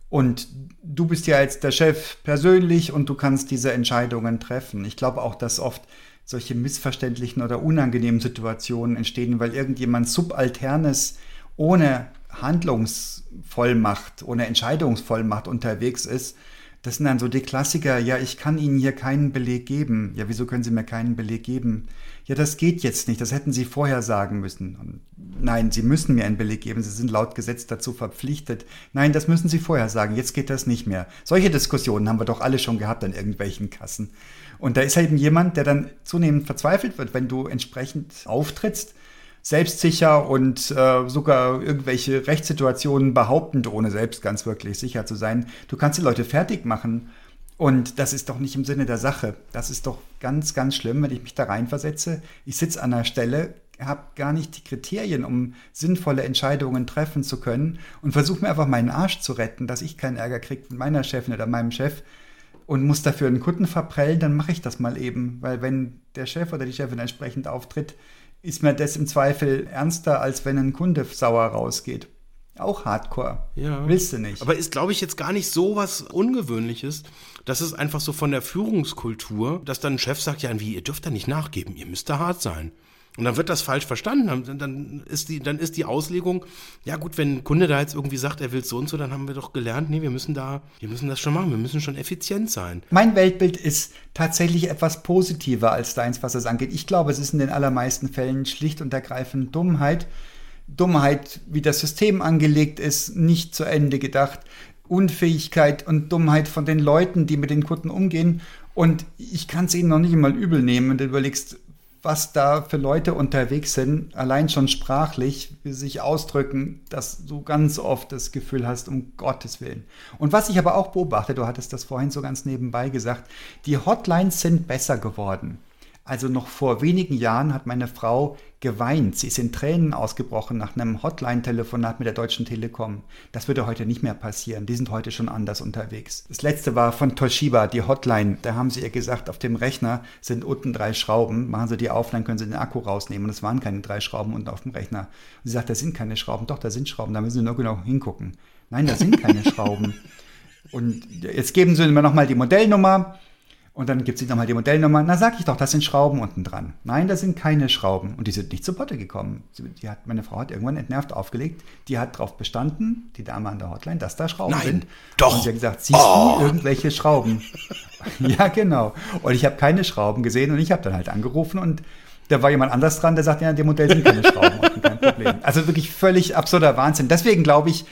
[SPEAKER 1] Und du bist ja jetzt der Chef persönlich und du kannst diese Entscheidungen treffen. Ich glaube auch, dass oft solche missverständlichen oder unangenehmen Situationen entstehen, weil irgendjemand Subalternes ohne Handlungsvollmacht, ohne Entscheidungsvollmacht unterwegs ist. Das sind dann so die Klassiker, ja, ich kann Ihnen hier keinen Beleg geben. Ja, wieso können Sie mir keinen Beleg geben? Ja, das geht jetzt nicht, das hätten Sie vorher sagen müssen. Und nein, Sie müssen mir einen Beleg geben, Sie sind laut Gesetz dazu verpflichtet. Nein, das müssen Sie vorher sagen, jetzt geht das nicht mehr. Solche Diskussionen haben wir doch alle schon gehabt an irgendwelchen Kassen. Und da ist eben jemand, der dann zunehmend verzweifelt wird, wenn du entsprechend auftrittst, selbstsicher und äh, sogar irgendwelche Rechtssituationen behauptend, ohne selbst ganz wirklich sicher zu sein. Du kannst die Leute fertig machen. Und das ist doch nicht im Sinne der Sache. Das ist doch ganz, ganz schlimm, wenn ich mich da reinversetze. Ich sitze an einer Stelle, habe gar nicht die Kriterien, um sinnvolle Entscheidungen treffen zu können und versuche mir einfach meinen Arsch zu retten, dass ich keinen Ärger kriege von meiner Chefin oder meinem Chef und muss dafür einen Kunden verprellen, dann mache ich das mal eben. Weil wenn der Chef oder die Chefin entsprechend auftritt, ist mir das im Zweifel ernster, als wenn ein Kunde sauer rausgeht. Auch Hardcore.
[SPEAKER 2] Ja.
[SPEAKER 1] Willst du nicht.
[SPEAKER 2] Aber ist, glaube ich, jetzt gar nicht so was Ungewöhnliches. Das ist einfach so von der Führungskultur, dass dann ein Chef sagt, ja, wie, ihr dürft da nicht nachgeben, ihr müsst da hart sein. Und dann wird das falsch verstanden. Dann, dann, ist die, dann ist die Auslegung, ja gut, wenn ein Kunde da jetzt irgendwie sagt, er will so und so, dann haben wir doch gelernt, nee, wir müssen da, wir müssen das schon machen, wir müssen schon effizient sein.
[SPEAKER 1] Mein Weltbild ist tatsächlich etwas positiver als deins, was das angeht. Ich glaube, es ist in den allermeisten Fällen schlicht und ergreifend Dummheit. Dummheit, wie das System angelegt ist, nicht zu Ende gedacht. Unfähigkeit und Dummheit von den Leuten, die mit den Kunden umgehen. Und ich kann es ihnen noch nicht mal übel nehmen, wenn du überlegst, was da für Leute unterwegs sind, allein schon sprachlich, wie sie sich ausdrücken, dass du ganz oft das Gefühl hast, um Gottes Willen. Und was ich aber auch beobachte, du hattest das vorhin so ganz nebenbei gesagt, die Hotlines sind besser geworden. Also noch vor wenigen Jahren hat meine Frau geweint. Sie ist in Tränen ausgebrochen nach einem Hotline-Telefonat mit der Deutschen Telekom. Das würde heute nicht mehr passieren. Die sind heute schon anders unterwegs. Das letzte war von Toshiba, die Hotline. Da haben sie ihr gesagt, auf dem Rechner sind unten drei Schrauben. Machen Sie die auf, dann können Sie den Akku rausnehmen. Und es waren keine drei Schrauben unten auf dem Rechner. Und sie sagt, da sind keine Schrauben. Doch, da sind Schrauben. Da müssen Sie nur genau hingucken. Nein, da sind keine Schrauben. Und jetzt geben Sie mir nochmal die Modellnummer. Und dann gibt sie nochmal die Modellnummer. Na, sag ich doch, das sind Schrauben unten dran. Nein, das sind keine Schrauben. Und die sind nicht zu Potte gekommen. Sie, die hat, meine Frau hat irgendwann entnervt aufgelegt. Die hat darauf bestanden, die Dame an der Hotline, dass da Schrauben
[SPEAKER 2] Nein,
[SPEAKER 1] sind.
[SPEAKER 2] doch.
[SPEAKER 1] Und sie hat gesagt, siehst
[SPEAKER 2] Oh.
[SPEAKER 1] du irgendwelche Schrauben? ja, genau. Und ich habe keine Schrauben gesehen und ich habe dann halt angerufen und da war jemand anders dran, der sagt, ja, dem Modell sind keine Schrauben unten, kein Problem. Also wirklich völlig absurder Wahnsinn. Deswegen glaube ich,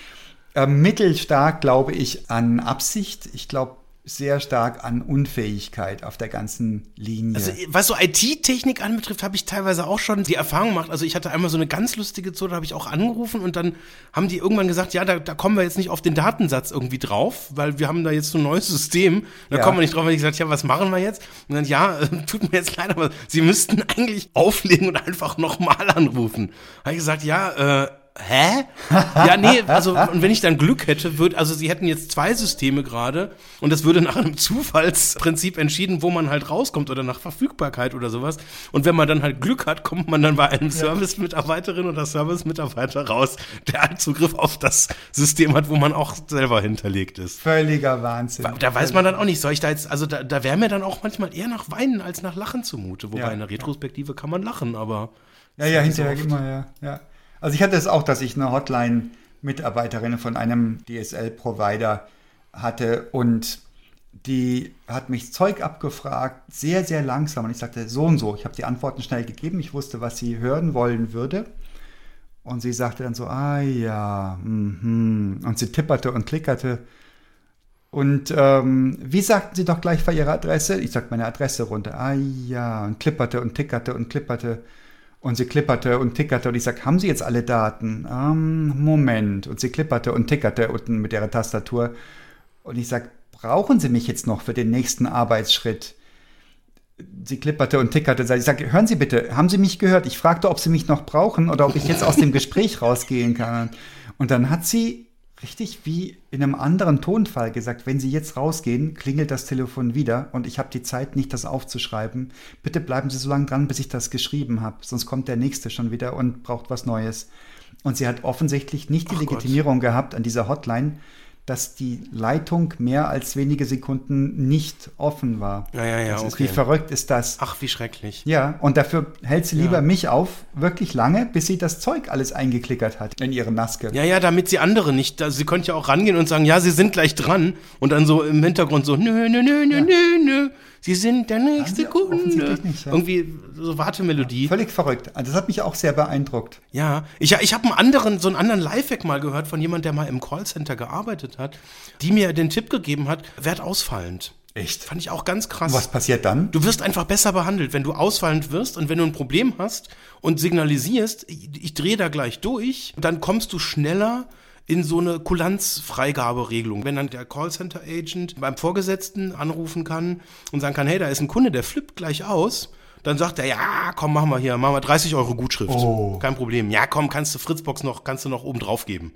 [SPEAKER 1] äh, mittelstark glaube ich an Absicht. Ich glaube sehr stark an Unfähigkeit auf der ganzen Linie.
[SPEAKER 2] Also, was so IT-Technik anbetrifft, habe ich teilweise auch schon die Erfahrung gemacht. Also ich hatte einmal so eine ganz lustige Zone, da habe ich auch angerufen und dann haben die irgendwann gesagt, ja, da, da kommen wir jetzt nicht auf den Datensatz irgendwie drauf, weil wir haben da jetzt so ein neues System. Da
[SPEAKER 1] Ja.
[SPEAKER 2] kommen wir nicht drauf. Und ich gesagt, ja, was machen wir jetzt? Und dann, ja, äh, tut mir jetzt leid, aber Sie müssten eigentlich auflegen und einfach nochmal anrufen. Habe ich gesagt, ja, äh, hä? Ja, nee, also und wenn ich dann Glück hätte, würde, also sie hätten jetzt zwei Systeme gerade und das würde nach einem Zufallsprinzip entschieden, wo man halt rauskommt oder nach Verfügbarkeit oder sowas. Und wenn man dann halt Glück hat, kommt man dann bei einem Service-Mitarbeiterin oder Service-Mitarbeiter raus, der halt Zugriff auf das System hat, wo man auch selber hinterlegt ist.
[SPEAKER 1] Völliger Wahnsinn.
[SPEAKER 2] Da weiß man dann auch nicht, soll ich da jetzt, also da, da wäre mir dann auch manchmal eher nach Weinen als nach Lachen zumute. Wobei
[SPEAKER 1] Ja.
[SPEAKER 2] in der Retrospektive kann man lachen, aber
[SPEAKER 1] Ja, ja, hinterher immer, ja, ja. Also ich hatte es auch, dass ich eine Hotline-Mitarbeiterin von einem DSL-Provider hatte und die hat mich Zeug abgefragt, sehr, sehr langsam. Und ich sagte, so und so. Ich habe die Antworten schnell gegeben. Ich wusste, was sie hören wollen würde. Und sie sagte dann so, ah ja, mhm. und sie tipperte und klickerte. Und ähm, wie sagten Sie doch gleich bei Ihrer Adresse? Ich sagte meine Adresse runter. Ah ja, und klipperte und tickerte und klipperte. Und sie klipperte und tickerte und ich sag, haben Sie jetzt alle Daten? Ähm, Moment. Und sie klipperte und tickerte unten mit ihrer Tastatur. Und ich sag, brauchen Sie mich jetzt noch für den nächsten Arbeitsschritt? Sie klipperte und tickerte. Ich sage, hören Sie bitte, haben Sie mich gehört? Ich fragte, ob Sie mich noch brauchen oder ob ich jetzt aus dem Gespräch rausgehen kann. Und dann hat sie richtig wie in einem anderen Tonfall gesagt, wenn Sie jetzt rausgehen, klingelt das Telefon wieder und ich habe die Zeit nicht, das aufzuschreiben. Bitte bleiben Sie so lange dran, bis ich das geschrieben habe, sonst kommt der Nächste schon wieder und braucht was Neues. Und sie hat offensichtlich nicht die
[SPEAKER 2] Ach Gott.
[SPEAKER 1] Legitimierung gehabt an dieser Hotline, dass die Leitung mehr als wenige Sekunden nicht offen war.
[SPEAKER 2] Ja, ja, ja,
[SPEAKER 1] Das ist,
[SPEAKER 2] okay.
[SPEAKER 1] wie verrückt ist das?
[SPEAKER 2] ach, wie schrecklich.
[SPEAKER 1] Ja, und dafür hält sie lieber
[SPEAKER 2] Ja.
[SPEAKER 1] mich auf, wirklich lange, bis sie das Zeug alles eingeklickert hat in ihre Naske.
[SPEAKER 2] Ja, ja, damit sie andere nicht, da, sie könnte ja auch rangehen und sagen, ja, sie sind gleich dran und dann so im Hintergrund so, nö, nö, nö, nö, nö, nö, sie sind der nächste Kunde.
[SPEAKER 1] nicht, ja.
[SPEAKER 2] Irgendwie so Wartemelodie.
[SPEAKER 1] Völlig verrückt. Also Das hat mich auch sehr beeindruckt.
[SPEAKER 2] Ja, ich, ich habe einen anderen, so einen anderen Lifehack mal gehört von jemand, der mal im Callcenter gearbeitet hat, die mir den Tipp gegeben hat, werd ausfallend.
[SPEAKER 1] Echt?
[SPEAKER 2] Fand ich auch ganz krass.
[SPEAKER 1] Was passiert dann?
[SPEAKER 2] Du wirst einfach besser behandelt, wenn du ausfallend wirst und wenn du ein Problem hast und signalisierst, ich, ich drehe da gleich durch, dann kommst du schneller in so eine Kulanzfreigaberegelung. Wenn dann der Callcenter-Agent beim Vorgesetzten anrufen kann und sagen kann, hey, da ist ein Kunde, der flippt gleich aus, dann sagt er, ja, komm, machen wir hier, machen wir 30 Euro Gutschrift.
[SPEAKER 1] Oh.
[SPEAKER 2] Kein Problem. Ja, komm, kannst du Fritzbox noch, kannst du noch oben drauf geben.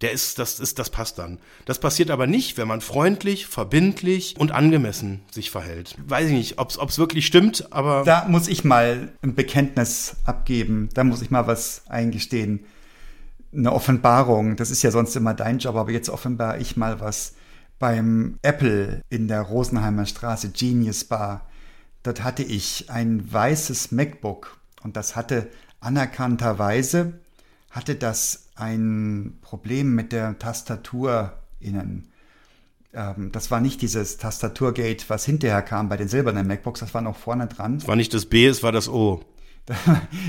[SPEAKER 2] Der ist, das ist, das passt dann. Das passiert aber nicht, wenn man freundlich, verbindlich und angemessen sich verhält. Weiß ich nicht, ob es wirklich stimmt, aber
[SPEAKER 1] Da muss ich mal ein Bekenntnis abgeben. Da muss ich mal was eingestehen. Eine Offenbarung. Das ist ja sonst immer dein Job, aber jetzt offenbar ich mal was. Beim Apple in der Rosenheimer Straße, Genius Bar, dort hatte ich ein weißes MacBook und das hatte anerkannterweise, hatte das ein Problem mit der Tastatur innen. Ähm, das war nicht dieses Tastaturgate, was hinterher kam bei den silbernen MacBooks, das war noch vorne dran.
[SPEAKER 2] es war nicht das B, es war das O.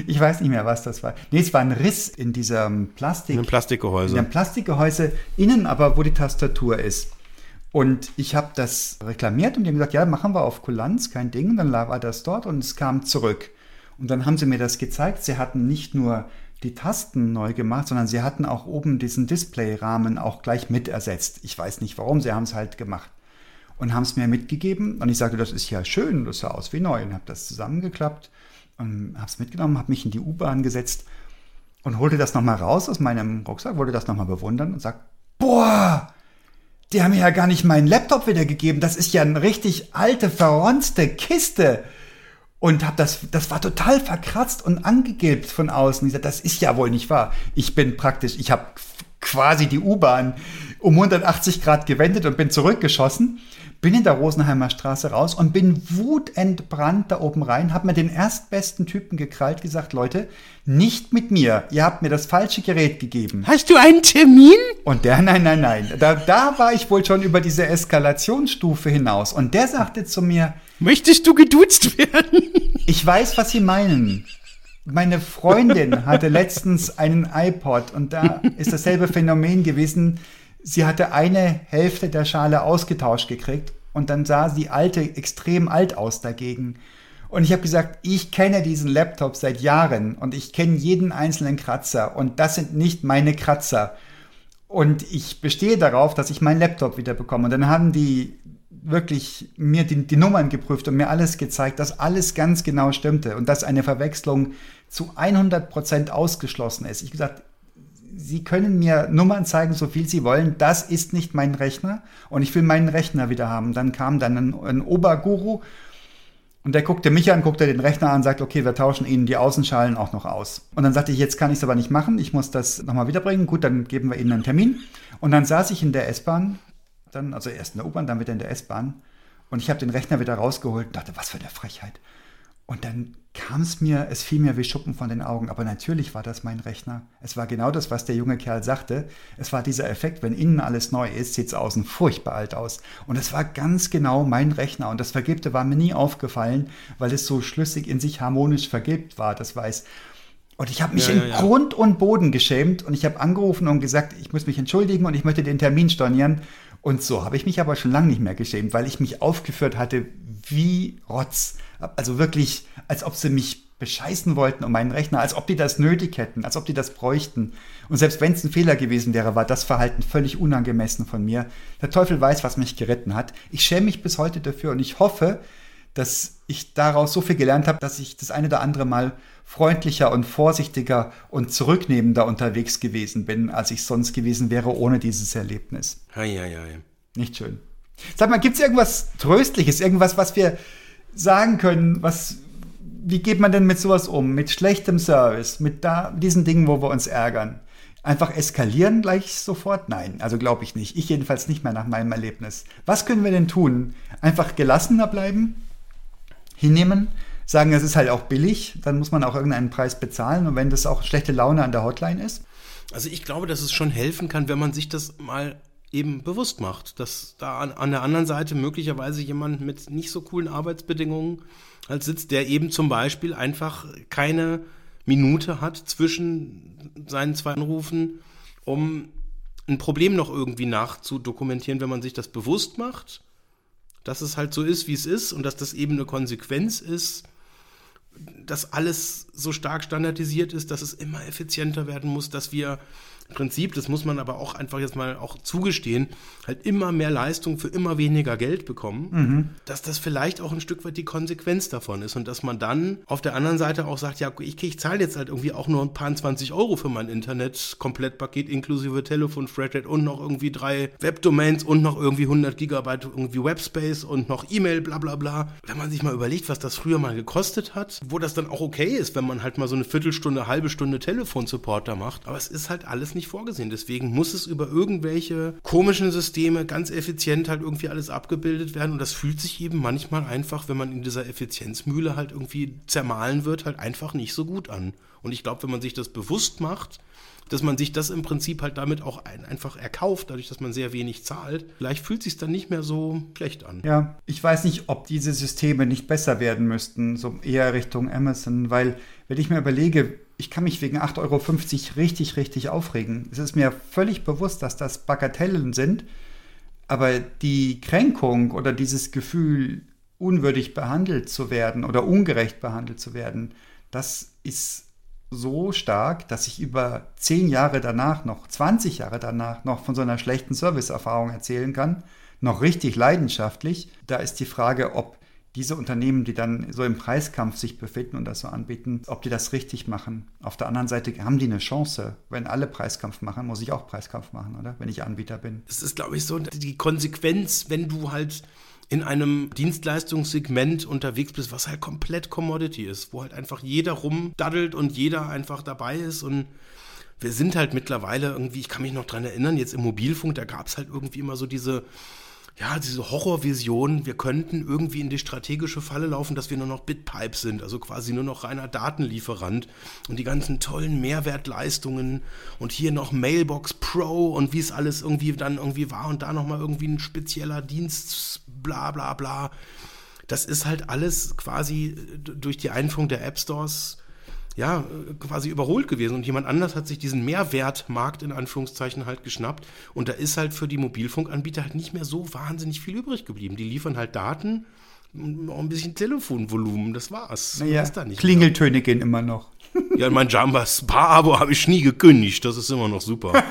[SPEAKER 1] Ich weiß nicht mehr, was das war. Nee, es war ein Riss in diesem Plastik.
[SPEAKER 2] In einem Plastikgehäuse.
[SPEAKER 1] In einem Plastikgehäuse, innen aber, wo die Tastatur ist. Und ich habe das reklamiert und die haben gesagt, ja, machen wir auf Kulanz, kein Ding. Und dann war das dort und es kam zurück. Und dann haben sie mir das gezeigt. Sie hatten nicht nur die Tasten neu gemacht, sondern sie hatten auch oben diesen Displayrahmen auch gleich mit ersetzt. Ich weiß nicht warum, sie haben es halt gemacht. Und haben es mir mitgegeben und ich sagte, das ist ja schön, das sah aus wie neu. Und habe das zusammengeklappt und habe es mitgenommen, habe mich in die U-Bahn gesetzt und holte das nochmal raus aus meinem Rucksack, wollte das nochmal bewundern und sagt, boah, die haben mir ja gar nicht meinen Laptop wiedergegeben. Das ist ja eine richtig alte, verronzte Kiste. Und hab das, das war total verkratzt und angegilbt von außen. Ich sagte, das ist ja wohl nicht wahr. Ich bin praktisch, ich habe quasi die U-Bahn um 180 Grad gewendet und bin zurückgeschossen, bin in der Rosenheimer Straße raus und bin wutentbrannt da oben rein, habe mir den erstbesten Typen gekrallt, gesagt, Leute, nicht mit mir, ihr habt mir das falsche Gerät gegeben.
[SPEAKER 2] Hast du einen Termin?
[SPEAKER 1] Und der, nein, nein, nein, da, da war ich wohl schon über diese Eskalationsstufe hinaus. Und der sagte zu mir,
[SPEAKER 2] Möchtest du geduzt werden?
[SPEAKER 1] ich weiß, was Sie meinen. Meine Freundin hatte letztens einen iPod und da ist dasselbe Phänomen gewesen. Sie hatte eine Hälfte der Schale ausgetauscht gekriegt und dann sah die alte extrem alt aus dagegen. Und ich habe gesagt, ich kenne diesen Laptop seit Jahren und ich kenne jeden einzelnen Kratzer und das sind nicht meine Kratzer. Und ich bestehe darauf, dass ich meinen Laptop wieder bekomme. Und dann haben die wirklich mir die, die Nummern geprüft und mir alles gezeigt, dass alles ganz genau stimmte und dass eine Verwechslung zu 100% ausgeschlossen ist. Ich gesagt, Sie können mir Nummern zeigen, so viel Sie wollen. Das ist nicht mein Rechner und ich will meinen Rechner wieder haben. Dann kam dann ein, ein Oberguru und der guckte mich an, guckte den Rechner an, sagt, okay, wir tauschen Ihnen die Außenschalen auch noch aus. Und dann sagte ich, jetzt kann ich es aber nicht machen, ich muss das nochmal wiederbringen. Gut, dann geben wir Ihnen einen Termin. Und dann saß ich in der S-Bahn, dann, also erst in der U-Bahn, dann wieder in der S-Bahn. Und ich habe den Rechner wieder rausgeholt und dachte, was für eine Frechheit. Und dann kam es mir, es fiel mir wie Schuppen von den Augen. Aber natürlich war das mein Rechner. Es war genau das, was der junge Kerl sagte. Es war dieser Effekt, wenn innen alles neu ist, sieht es außen furchtbar alt aus. Und es war ganz genau mein Rechner. Und das Vergibte war mir nie aufgefallen, weil es so schlüssig in sich harmonisch vergilbt war, das weiß. Und ich habe mich ja, ja, in ja. Grund und Boden geschämt und ich habe angerufen und gesagt, ich muss mich entschuldigen und ich möchte den Termin stornieren. Und so habe ich mich aber schon lange nicht mehr geschämt, weil ich mich aufgeführt hatte wie Rotz. Also wirklich, als ob sie mich bescheißen wollten um meinen Rechner, als ob die das nötig hätten, als ob die das bräuchten. Und selbst wenn es ein Fehler gewesen wäre, war das Verhalten völlig unangemessen von mir. Der Teufel weiß, was mich geritten hat. Ich schäme mich bis heute dafür und ich hoffe, dass ich daraus so viel gelernt habe, dass ich das eine oder andere Mal freundlicher und vorsichtiger und zurücknehmender unterwegs gewesen bin, als ich sonst gewesen wäre ohne dieses Erlebnis.
[SPEAKER 2] Hei, hei, hei.
[SPEAKER 1] Nicht schön. Sag mal, gibt es irgendwas Tröstliches, irgendwas, was wir sagen können, was, wie geht man denn mit sowas um? Mit schlechtem Service, mit da, diesen Dingen, wo wir uns ärgern? Einfach eskalieren gleich sofort? Nein, also glaube ich nicht. Ich jedenfalls nicht mehr nach meinem Erlebnis. Was können wir denn tun? Einfach gelassener bleiben? Hinnehmen? Sagen, es ist halt auch billig, dann muss man auch irgendeinen Preis bezahlen und wenn das auch schlechte Laune an der Hotline ist?
[SPEAKER 2] Also ich glaube, dass es schon helfen kann, wenn man sich das mal eben bewusst macht, dass da an, an der anderen Seite möglicherweise jemand mit nicht so coolen Arbeitsbedingungen halt sitzt, der eben zum Beispiel einfach keine Minute hat zwischen seinen zwei Anrufen, um ein Problem noch irgendwie nachzudokumentieren, wenn man sich das bewusst macht, dass es halt so ist, wie es ist und dass das eben eine Konsequenz ist, dass alles so stark standardisiert ist, dass es immer effizienter werden muss, dass wir Prinzip, das muss man aber auch einfach jetzt mal auch zugestehen, halt immer mehr Leistung für immer weniger Geld bekommen, mhm. dass das vielleicht auch ein Stück weit die Konsequenz davon ist und dass man dann auf der anderen Seite auch sagt, ja, ich, ich zahle jetzt halt irgendwie auch nur ein paar 20 Euro für mein Internet-Komplettpaket inklusive Telefon, Threadrate und noch irgendwie drei Webdomains und noch irgendwie 100 Gigabyte irgendwie Webspace und noch E-Mail, bla bla bla. Wenn man sich mal überlegt, was das früher mal gekostet hat, wo das dann auch okay ist, wenn man halt mal so eine Viertelstunde, halbe Stunde Telefonsupport da macht, aber es ist halt alles nicht vorgesehen. Deswegen muss es über irgendwelche komischen Systeme ganz effizient halt irgendwie alles abgebildet werden. Und das fühlt sich eben manchmal einfach, wenn man in dieser Effizienzmühle halt irgendwie zermahlen wird, halt einfach nicht so gut an. Und ich glaube, wenn man sich das bewusst macht, dass man sich das im Prinzip halt damit auch ein, einfach erkauft, dadurch, dass man sehr wenig zahlt. Vielleicht fühlt sich dann nicht mehr so schlecht an.
[SPEAKER 1] Ja, ich weiß nicht, ob diese Systeme nicht besser werden müssten, so eher Richtung Amazon, weil wenn ich mir überlege, ich kann mich wegen 8,50 Euro richtig, richtig aufregen. Es ist mir völlig bewusst, dass das Bagatellen sind, aber die Kränkung oder dieses Gefühl, unwürdig behandelt zu werden oder ungerecht behandelt zu werden, das ist so stark, dass ich über 10 Jahre danach, noch 20 Jahre danach, noch von so einer schlechten Serviceerfahrung erzählen kann, noch richtig leidenschaftlich. Da ist die Frage, ob diese Unternehmen, die dann so im Preiskampf sich befinden und das so anbieten, ob die das richtig machen. Auf der anderen Seite haben die eine Chance. Wenn alle Preiskampf machen, muss ich auch Preiskampf machen, oder? Wenn ich Anbieter bin.
[SPEAKER 2] Das ist, glaube ich, so die Konsequenz, wenn du halt in einem Dienstleistungssegment unterwegs bist, was halt komplett Commodity ist, wo halt einfach jeder rumdaddelt und jeder einfach dabei ist und wir sind halt mittlerweile irgendwie, ich kann mich noch dran erinnern, jetzt im Mobilfunk, da gab es halt irgendwie immer so diese ja, diese Horrorvision, wir könnten irgendwie in die strategische Falle laufen, dass wir nur noch Bitpipe sind, also quasi nur noch reiner Datenlieferant und die ganzen tollen Mehrwertleistungen und hier noch Mailbox Pro und wie es alles irgendwie dann irgendwie war und da nochmal irgendwie ein spezieller Dienst, bla bla bla. Das ist halt alles quasi durch die Einführung der App Stores ja, quasi überholt gewesen und jemand anders hat sich diesen Mehrwertmarkt in Anführungszeichen halt geschnappt und da ist halt für die Mobilfunkanbieter halt nicht mehr so wahnsinnig viel übrig geblieben. Die liefern halt Daten und auch ein bisschen Telefonvolumen, das war's.
[SPEAKER 1] Naja, da nicht Klingeltöne mehr. gehen immer noch.
[SPEAKER 2] Ja, mein Jamba Spa-Abo habe ich nie gekündigt, das ist immer noch super.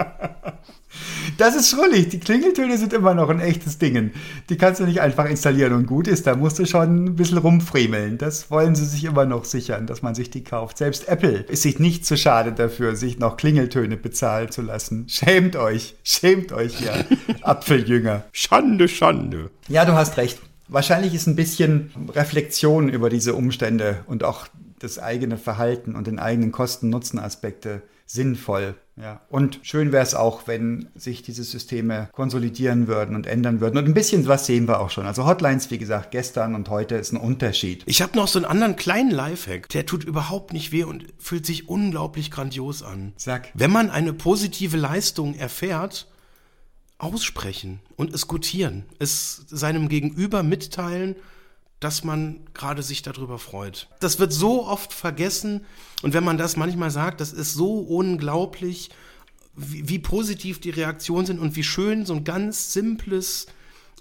[SPEAKER 1] Das ist schrullig. Die Klingeltöne sind immer noch ein echtes Ding. Die kannst du nicht einfach installieren und gut ist. Da musst du schon ein bisschen rumfriemeln. Das wollen sie sich immer noch sichern, dass man sich die kauft. Selbst Apple ist sich nicht zu schade dafür, sich noch Klingeltöne bezahlen zu lassen. Schämt euch. Schämt euch, ja. Apfeljünger.
[SPEAKER 2] Schande, Schande.
[SPEAKER 1] Ja, du hast recht. Wahrscheinlich ist ein bisschen Reflexion über diese Umstände und auch das eigene Verhalten und den eigenen Kosten-Nutzen-Aspekte sinnvoll. Ja. Und schön wäre es auch, wenn sich diese Systeme konsolidieren würden und ändern würden. Und ein bisschen was sehen wir auch schon. Also Hotlines, wie gesagt, gestern und heute ist ein Unterschied.
[SPEAKER 2] Ich habe noch so einen anderen kleinen Lifehack. Der tut überhaupt nicht weh und fühlt sich unglaublich grandios an.
[SPEAKER 1] Sag.
[SPEAKER 2] Wenn man eine positive Leistung erfährt, aussprechen und es gutieren, es seinem Gegenüber mitteilen, dass man gerade sich darüber freut. Das wird so oft vergessen und wenn man das manchmal sagt, das ist so unglaublich, wie, wie positiv die Reaktionen sind und wie schön so ein ganz simples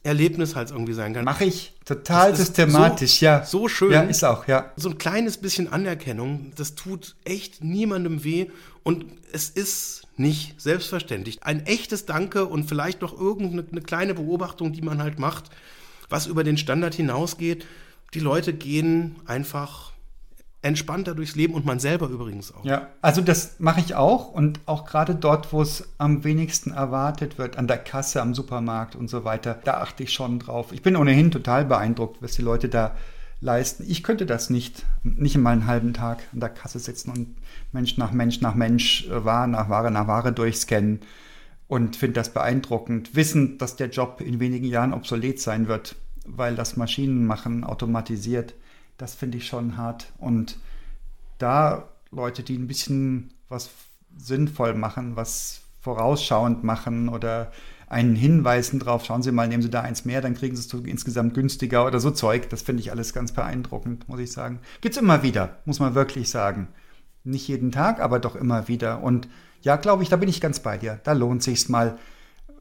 [SPEAKER 2] Erlebnis halt irgendwie sein kann.
[SPEAKER 1] Mache ich total
[SPEAKER 2] Das
[SPEAKER 1] systematisch,
[SPEAKER 2] so,
[SPEAKER 1] ja.
[SPEAKER 2] So schön.
[SPEAKER 1] Ja, ist auch, ja.
[SPEAKER 2] So ein kleines bisschen Anerkennung, das tut echt niemandem weh und es ist nicht selbstverständlich. Ein echtes Danke und vielleicht noch irgendeine eine kleine Beobachtung, die man halt macht, was über den Standard hinausgeht. Die Leute gehen einfach entspannter durchs Leben und man selber übrigens auch.
[SPEAKER 1] Ja, also das mache ich auch und auch gerade dort, wo es am wenigsten erwartet wird, an der Kasse, am Supermarkt und so weiter, da achte ich schon drauf. Ich bin ohnehin total beeindruckt, was die Leute da leisten. Ich könnte das nicht, nicht mal einen halben Tag an der Kasse sitzen und Mensch nach Mensch nach Mensch, äh, Ware nach Ware nach Ware durchscannen und finde das beeindruckend. Wissen, dass der Job in wenigen Jahren obsolet sein wird, weil das Maschinen machen, automatisiert, das finde ich schon hart. Und da Leute, die ein bisschen was sinnvoll machen, was vorausschauend machen oder einen hinweisen drauf, schauen Sie mal, nehmen Sie da eins mehr, dann kriegen Sie es insgesamt günstiger oder so Zeug. Das finde ich alles ganz beeindruckend, muss ich sagen. Gibt's immer wieder, muss man wirklich sagen. Nicht jeden Tag, aber doch immer wieder. Und ja, glaube ich, da bin ich ganz bei dir. Da lohnt sich's mal,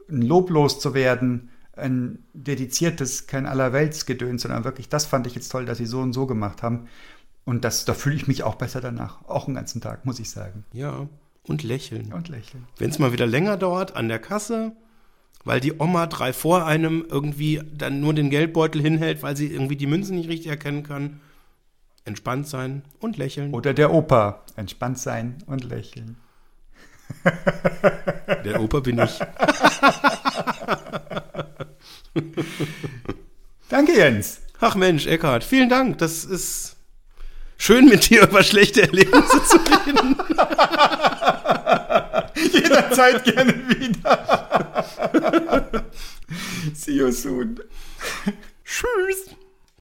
[SPEAKER 1] ein Lob loszuwerden, ein dediziertes, kein Allerweltsgedöns, sondern wirklich, das fand ich jetzt toll, dass Sie so und so gemacht haben. Und das, da fühle ich mich auch besser danach. Auch den ganzen Tag, muss ich sagen.
[SPEAKER 2] Ja, und lächeln.
[SPEAKER 1] Und lächeln.
[SPEAKER 2] Wenn es mal wieder länger dauert an der Kasse, weil die Oma drei vor einem irgendwie dann nur den Geldbeutel hinhält, weil sie irgendwie die Münzen nicht richtig erkennen kann, entspannt sein und lächeln.
[SPEAKER 1] Oder der Opa. Entspannt sein und lächeln.
[SPEAKER 2] Der Opa bin ich.
[SPEAKER 1] Danke, Jens.
[SPEAKER 2] Ach Mensch, Eckhard, vielen Dank. Das ist schön mit dir über schlechte Erlebnisse zu reden.
[SPEAKER 1] Jederzeit gerne wieder. See you soon.
[SPEAKER 2] Tschüss.